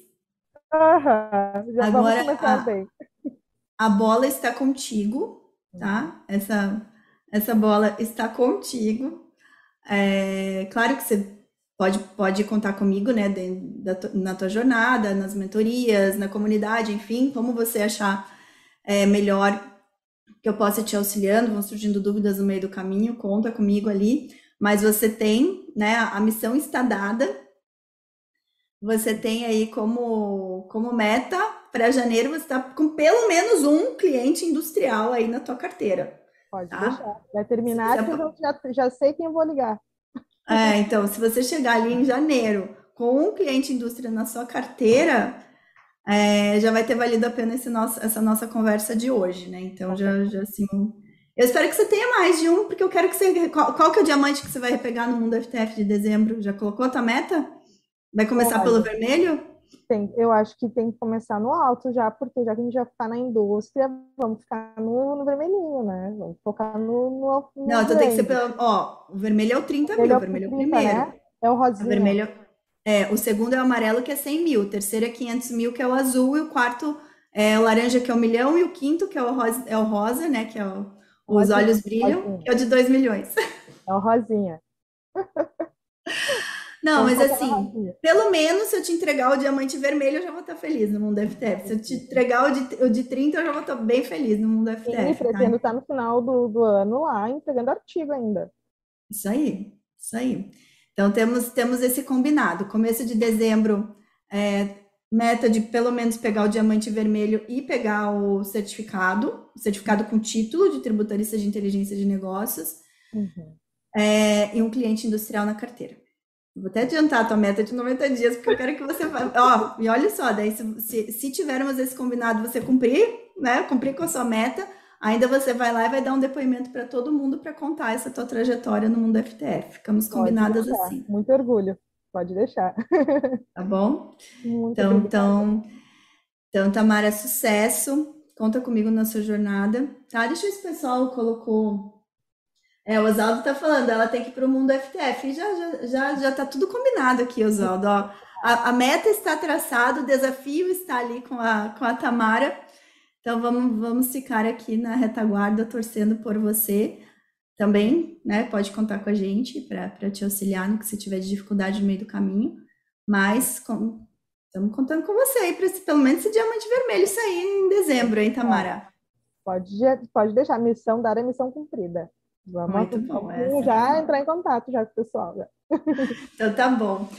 Aham, já Agora, vamos começar a, bem.
A bola está contigo, tá? Essa, essa bola está contigo. É, claro que você pode, pode contar comigo, né, da, na tua jornada, nas mentorias, na comunidade, enfim, como você achar é, melhor que eu possa te auxiliando, vão surgindo dúvidas no meio do caminho, conta comigo ali mas você tem, né, a missão está dada. Você tem aí como, como meta para janeiro você está com pelo menos um cliente industrial aí na tua carteira.
Pode tá? deixar. Vai terminar, você eu já, já sei quem eu vou ligar.
É, então, se você chegar ali em janeiro com um cliente indústria na sua carteira, é, já vai ter valido a pena esse nosso, essa nossa conversa de hoje, né? Então, já, já assim. Eu espero que você tenha mais de um, porque eu quero que você. Qual, qual que é o diamante que você vai pegar no Mundo FTF de dezembro? Já colocou a tua meta? Vai começar pelo vermelho?
Tem, eu acho que tem que começar no alto já, porque já que a gente já ficar na indústria, vamos ficar no, no vermelhinho, né? Vamos focar no. no,
no Não, então tem que ser pelo. Ó, o vermelho é o 30 mil, o vermelho é o, 30, primeiro. Né?
É o rosinha. O
vermelho, é, o segundo é o amarelo, que é 100 mil, o terceiro é 500 mil, que é o azul, e o quarto é o laranja, que é o milhão, e o quinto, que é o rosa, é o rosa né? Que é o, os olhos brilham, rosinha. que é o de 2 milhões.
É o rosinha.
Não, mas assim, pelo menos se eu te entregar o diamante vermelho, eu já vou estar feliz no mundo FTF. Se eu te entregar o de, o de 30, eu já vou estar bem feliz no mundo FTF.
Pretendo tá? estar no final do, do ano lá, entregando artigo ainda.
Isso aí, isso aí. Então temos, temos esse combinado. Começo de dezembro, é, meta de pelo menos pegar o diamante vermelho e pegar o certificado, certificado com título de tributarista de inteligência de negócios, uhum. é, e um cliente industrial na carteira. Vou até adiantar a tua meta de 90 dias, porque eu quero que você. Ó, e olha só, daí se, se, se tivermos esse combinado, você cumprir, né? Cumprir com a sua meta, ainda você vai lá e vai dar um depoimento para todo mundo para contar essa tua trajetória no mundo FTF. Ficamos combinadas assim.
Muito orgulho. Pode deixar. (laughs)
Tá bom? Muito então, então, então, Tamara, sucesso. Conta comigo na sua jornada. Tá? Deixa eu ver se o pessoal colocou é, o Oswaldo tá falando, ela tem que ir para o mundo FTF. Já, já, já, já tá tudo combinado aqui, Oswaldo. A, a, meta está traçada, o desafio está ali com a, com a Tamara. Então vamos, vamos ficar aqui na retaguarda torcendo por você também, né? Pode contar com a gente para te auxiliar no que você tiver de dificuldade no meio do caminho. Mas estamos contando com você aí para pelo menos esse diamante vermelho sair em dezembro, hein, Tamara?
Pode, pode deixar, missão dar a missão cumprida. Vamos Muito bom, essa. já entrar em contato já com o pessoal. Já. (laughs)
Então tá bom.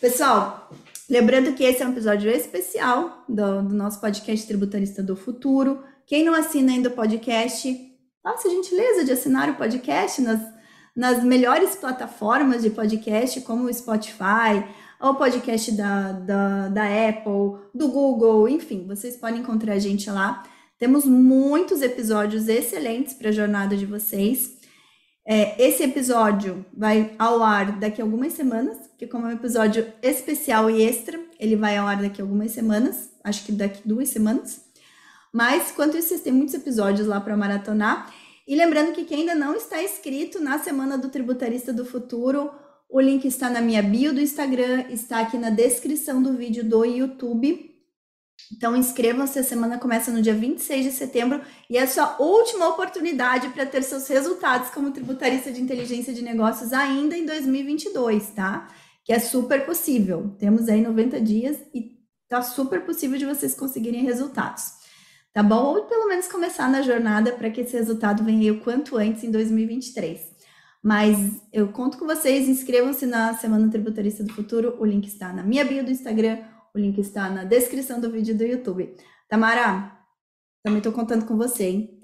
Pessoal, lembrando que esse é um episódio especial do, do nosso podcast Tributarista do Futuro. Quem não assina ainda o podcast, faça a gentileza de assinar o podcast nas, nas melhores plataformas de podcast, como o Spotify, o podcast da, da, da Apple, do Google, enfim, vocês podem encontrar a gente lá. Temos muitos episódios excelentes para a jornada de vocês. É, esse episódio vai ao ar daqui a algumas semanas, que como é um episódio especial e extra, ele vai ao ar daqui a algumas semanas, acho que daqui duas semanas. Mas, enquanto isso, vocês têm muitos episódios lá para maratonar. E lembrando que quem ainda não está inscrito na Semana do Tributarista do Futuro, o link está na minha bio do Instagram, está aqui na descrição do vídeo do YouTube. Então inscrevam-se, a semana começa no dia 26 de setembro e é a sua última oportunidade para ter seus resultados como tributarista de inteligência de negócios ainda em 2022, tá? Que é super possível. Temos aí 90 dias e tá super possível de vocês conseguirem resultados. Tá bom? Ou pelo menos começar na jornada para que esse resultado venha o quanto antes em 2023. Mas eu conto com vocês, inscrevam-se na Semana Tributarista do Futuro, o link está na minha bio do Instagram o link está na descrição do vídeo do YouTube. Tamara, também estou contando com você, hein?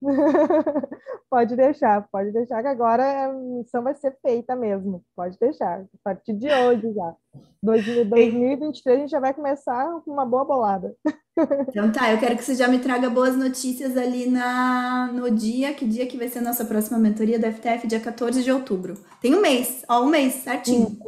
(laughs)
pode deixar, pode deixar que agora a missão vai ser feita mesmo. Pode deixar, a partir de hoje já. 2023 a gente já vai começar com uma boa bolada. (laughs)
Então tá, eu quero que você já me traga boas notícias ali na, no dia, que dia que vai ser a nossa próxima mentoria da FTF, dia 14 de outubro. Tem um mês, ó, um mês, certinho.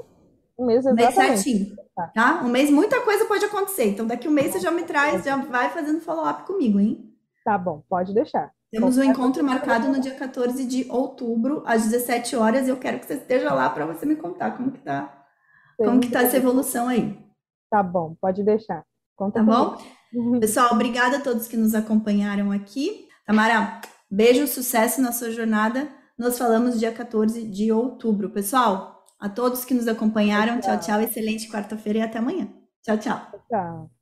Um mês exatamente. Um mês certinho.
Tá. tá? Um mês, muita coisa pode acontecer. Então, daqui um mês você já me traz, já vai fazendo follow-up comigo, hein?
Tá bom, pode deixar.
Temos um encontro marcado no dia 14 de outubro, às 17 horas, e eu quero que você esteja lá para você me contar como que tá, como que tá essa evolução aí.
Tá bom, pode deixar.
Conta tá bom? (laughs) Pessoal, obrigada a todos que nos acompanharam aqui. Tamara, beijo, sucesso na sua jornada. Nos falamos dia 14 de outubro. Pessoal, a todos que nos acompanharam. Tchau, tchau. tchau. Excelente quarta-feira e até amanhã. Tchau, tchau.
Tchau.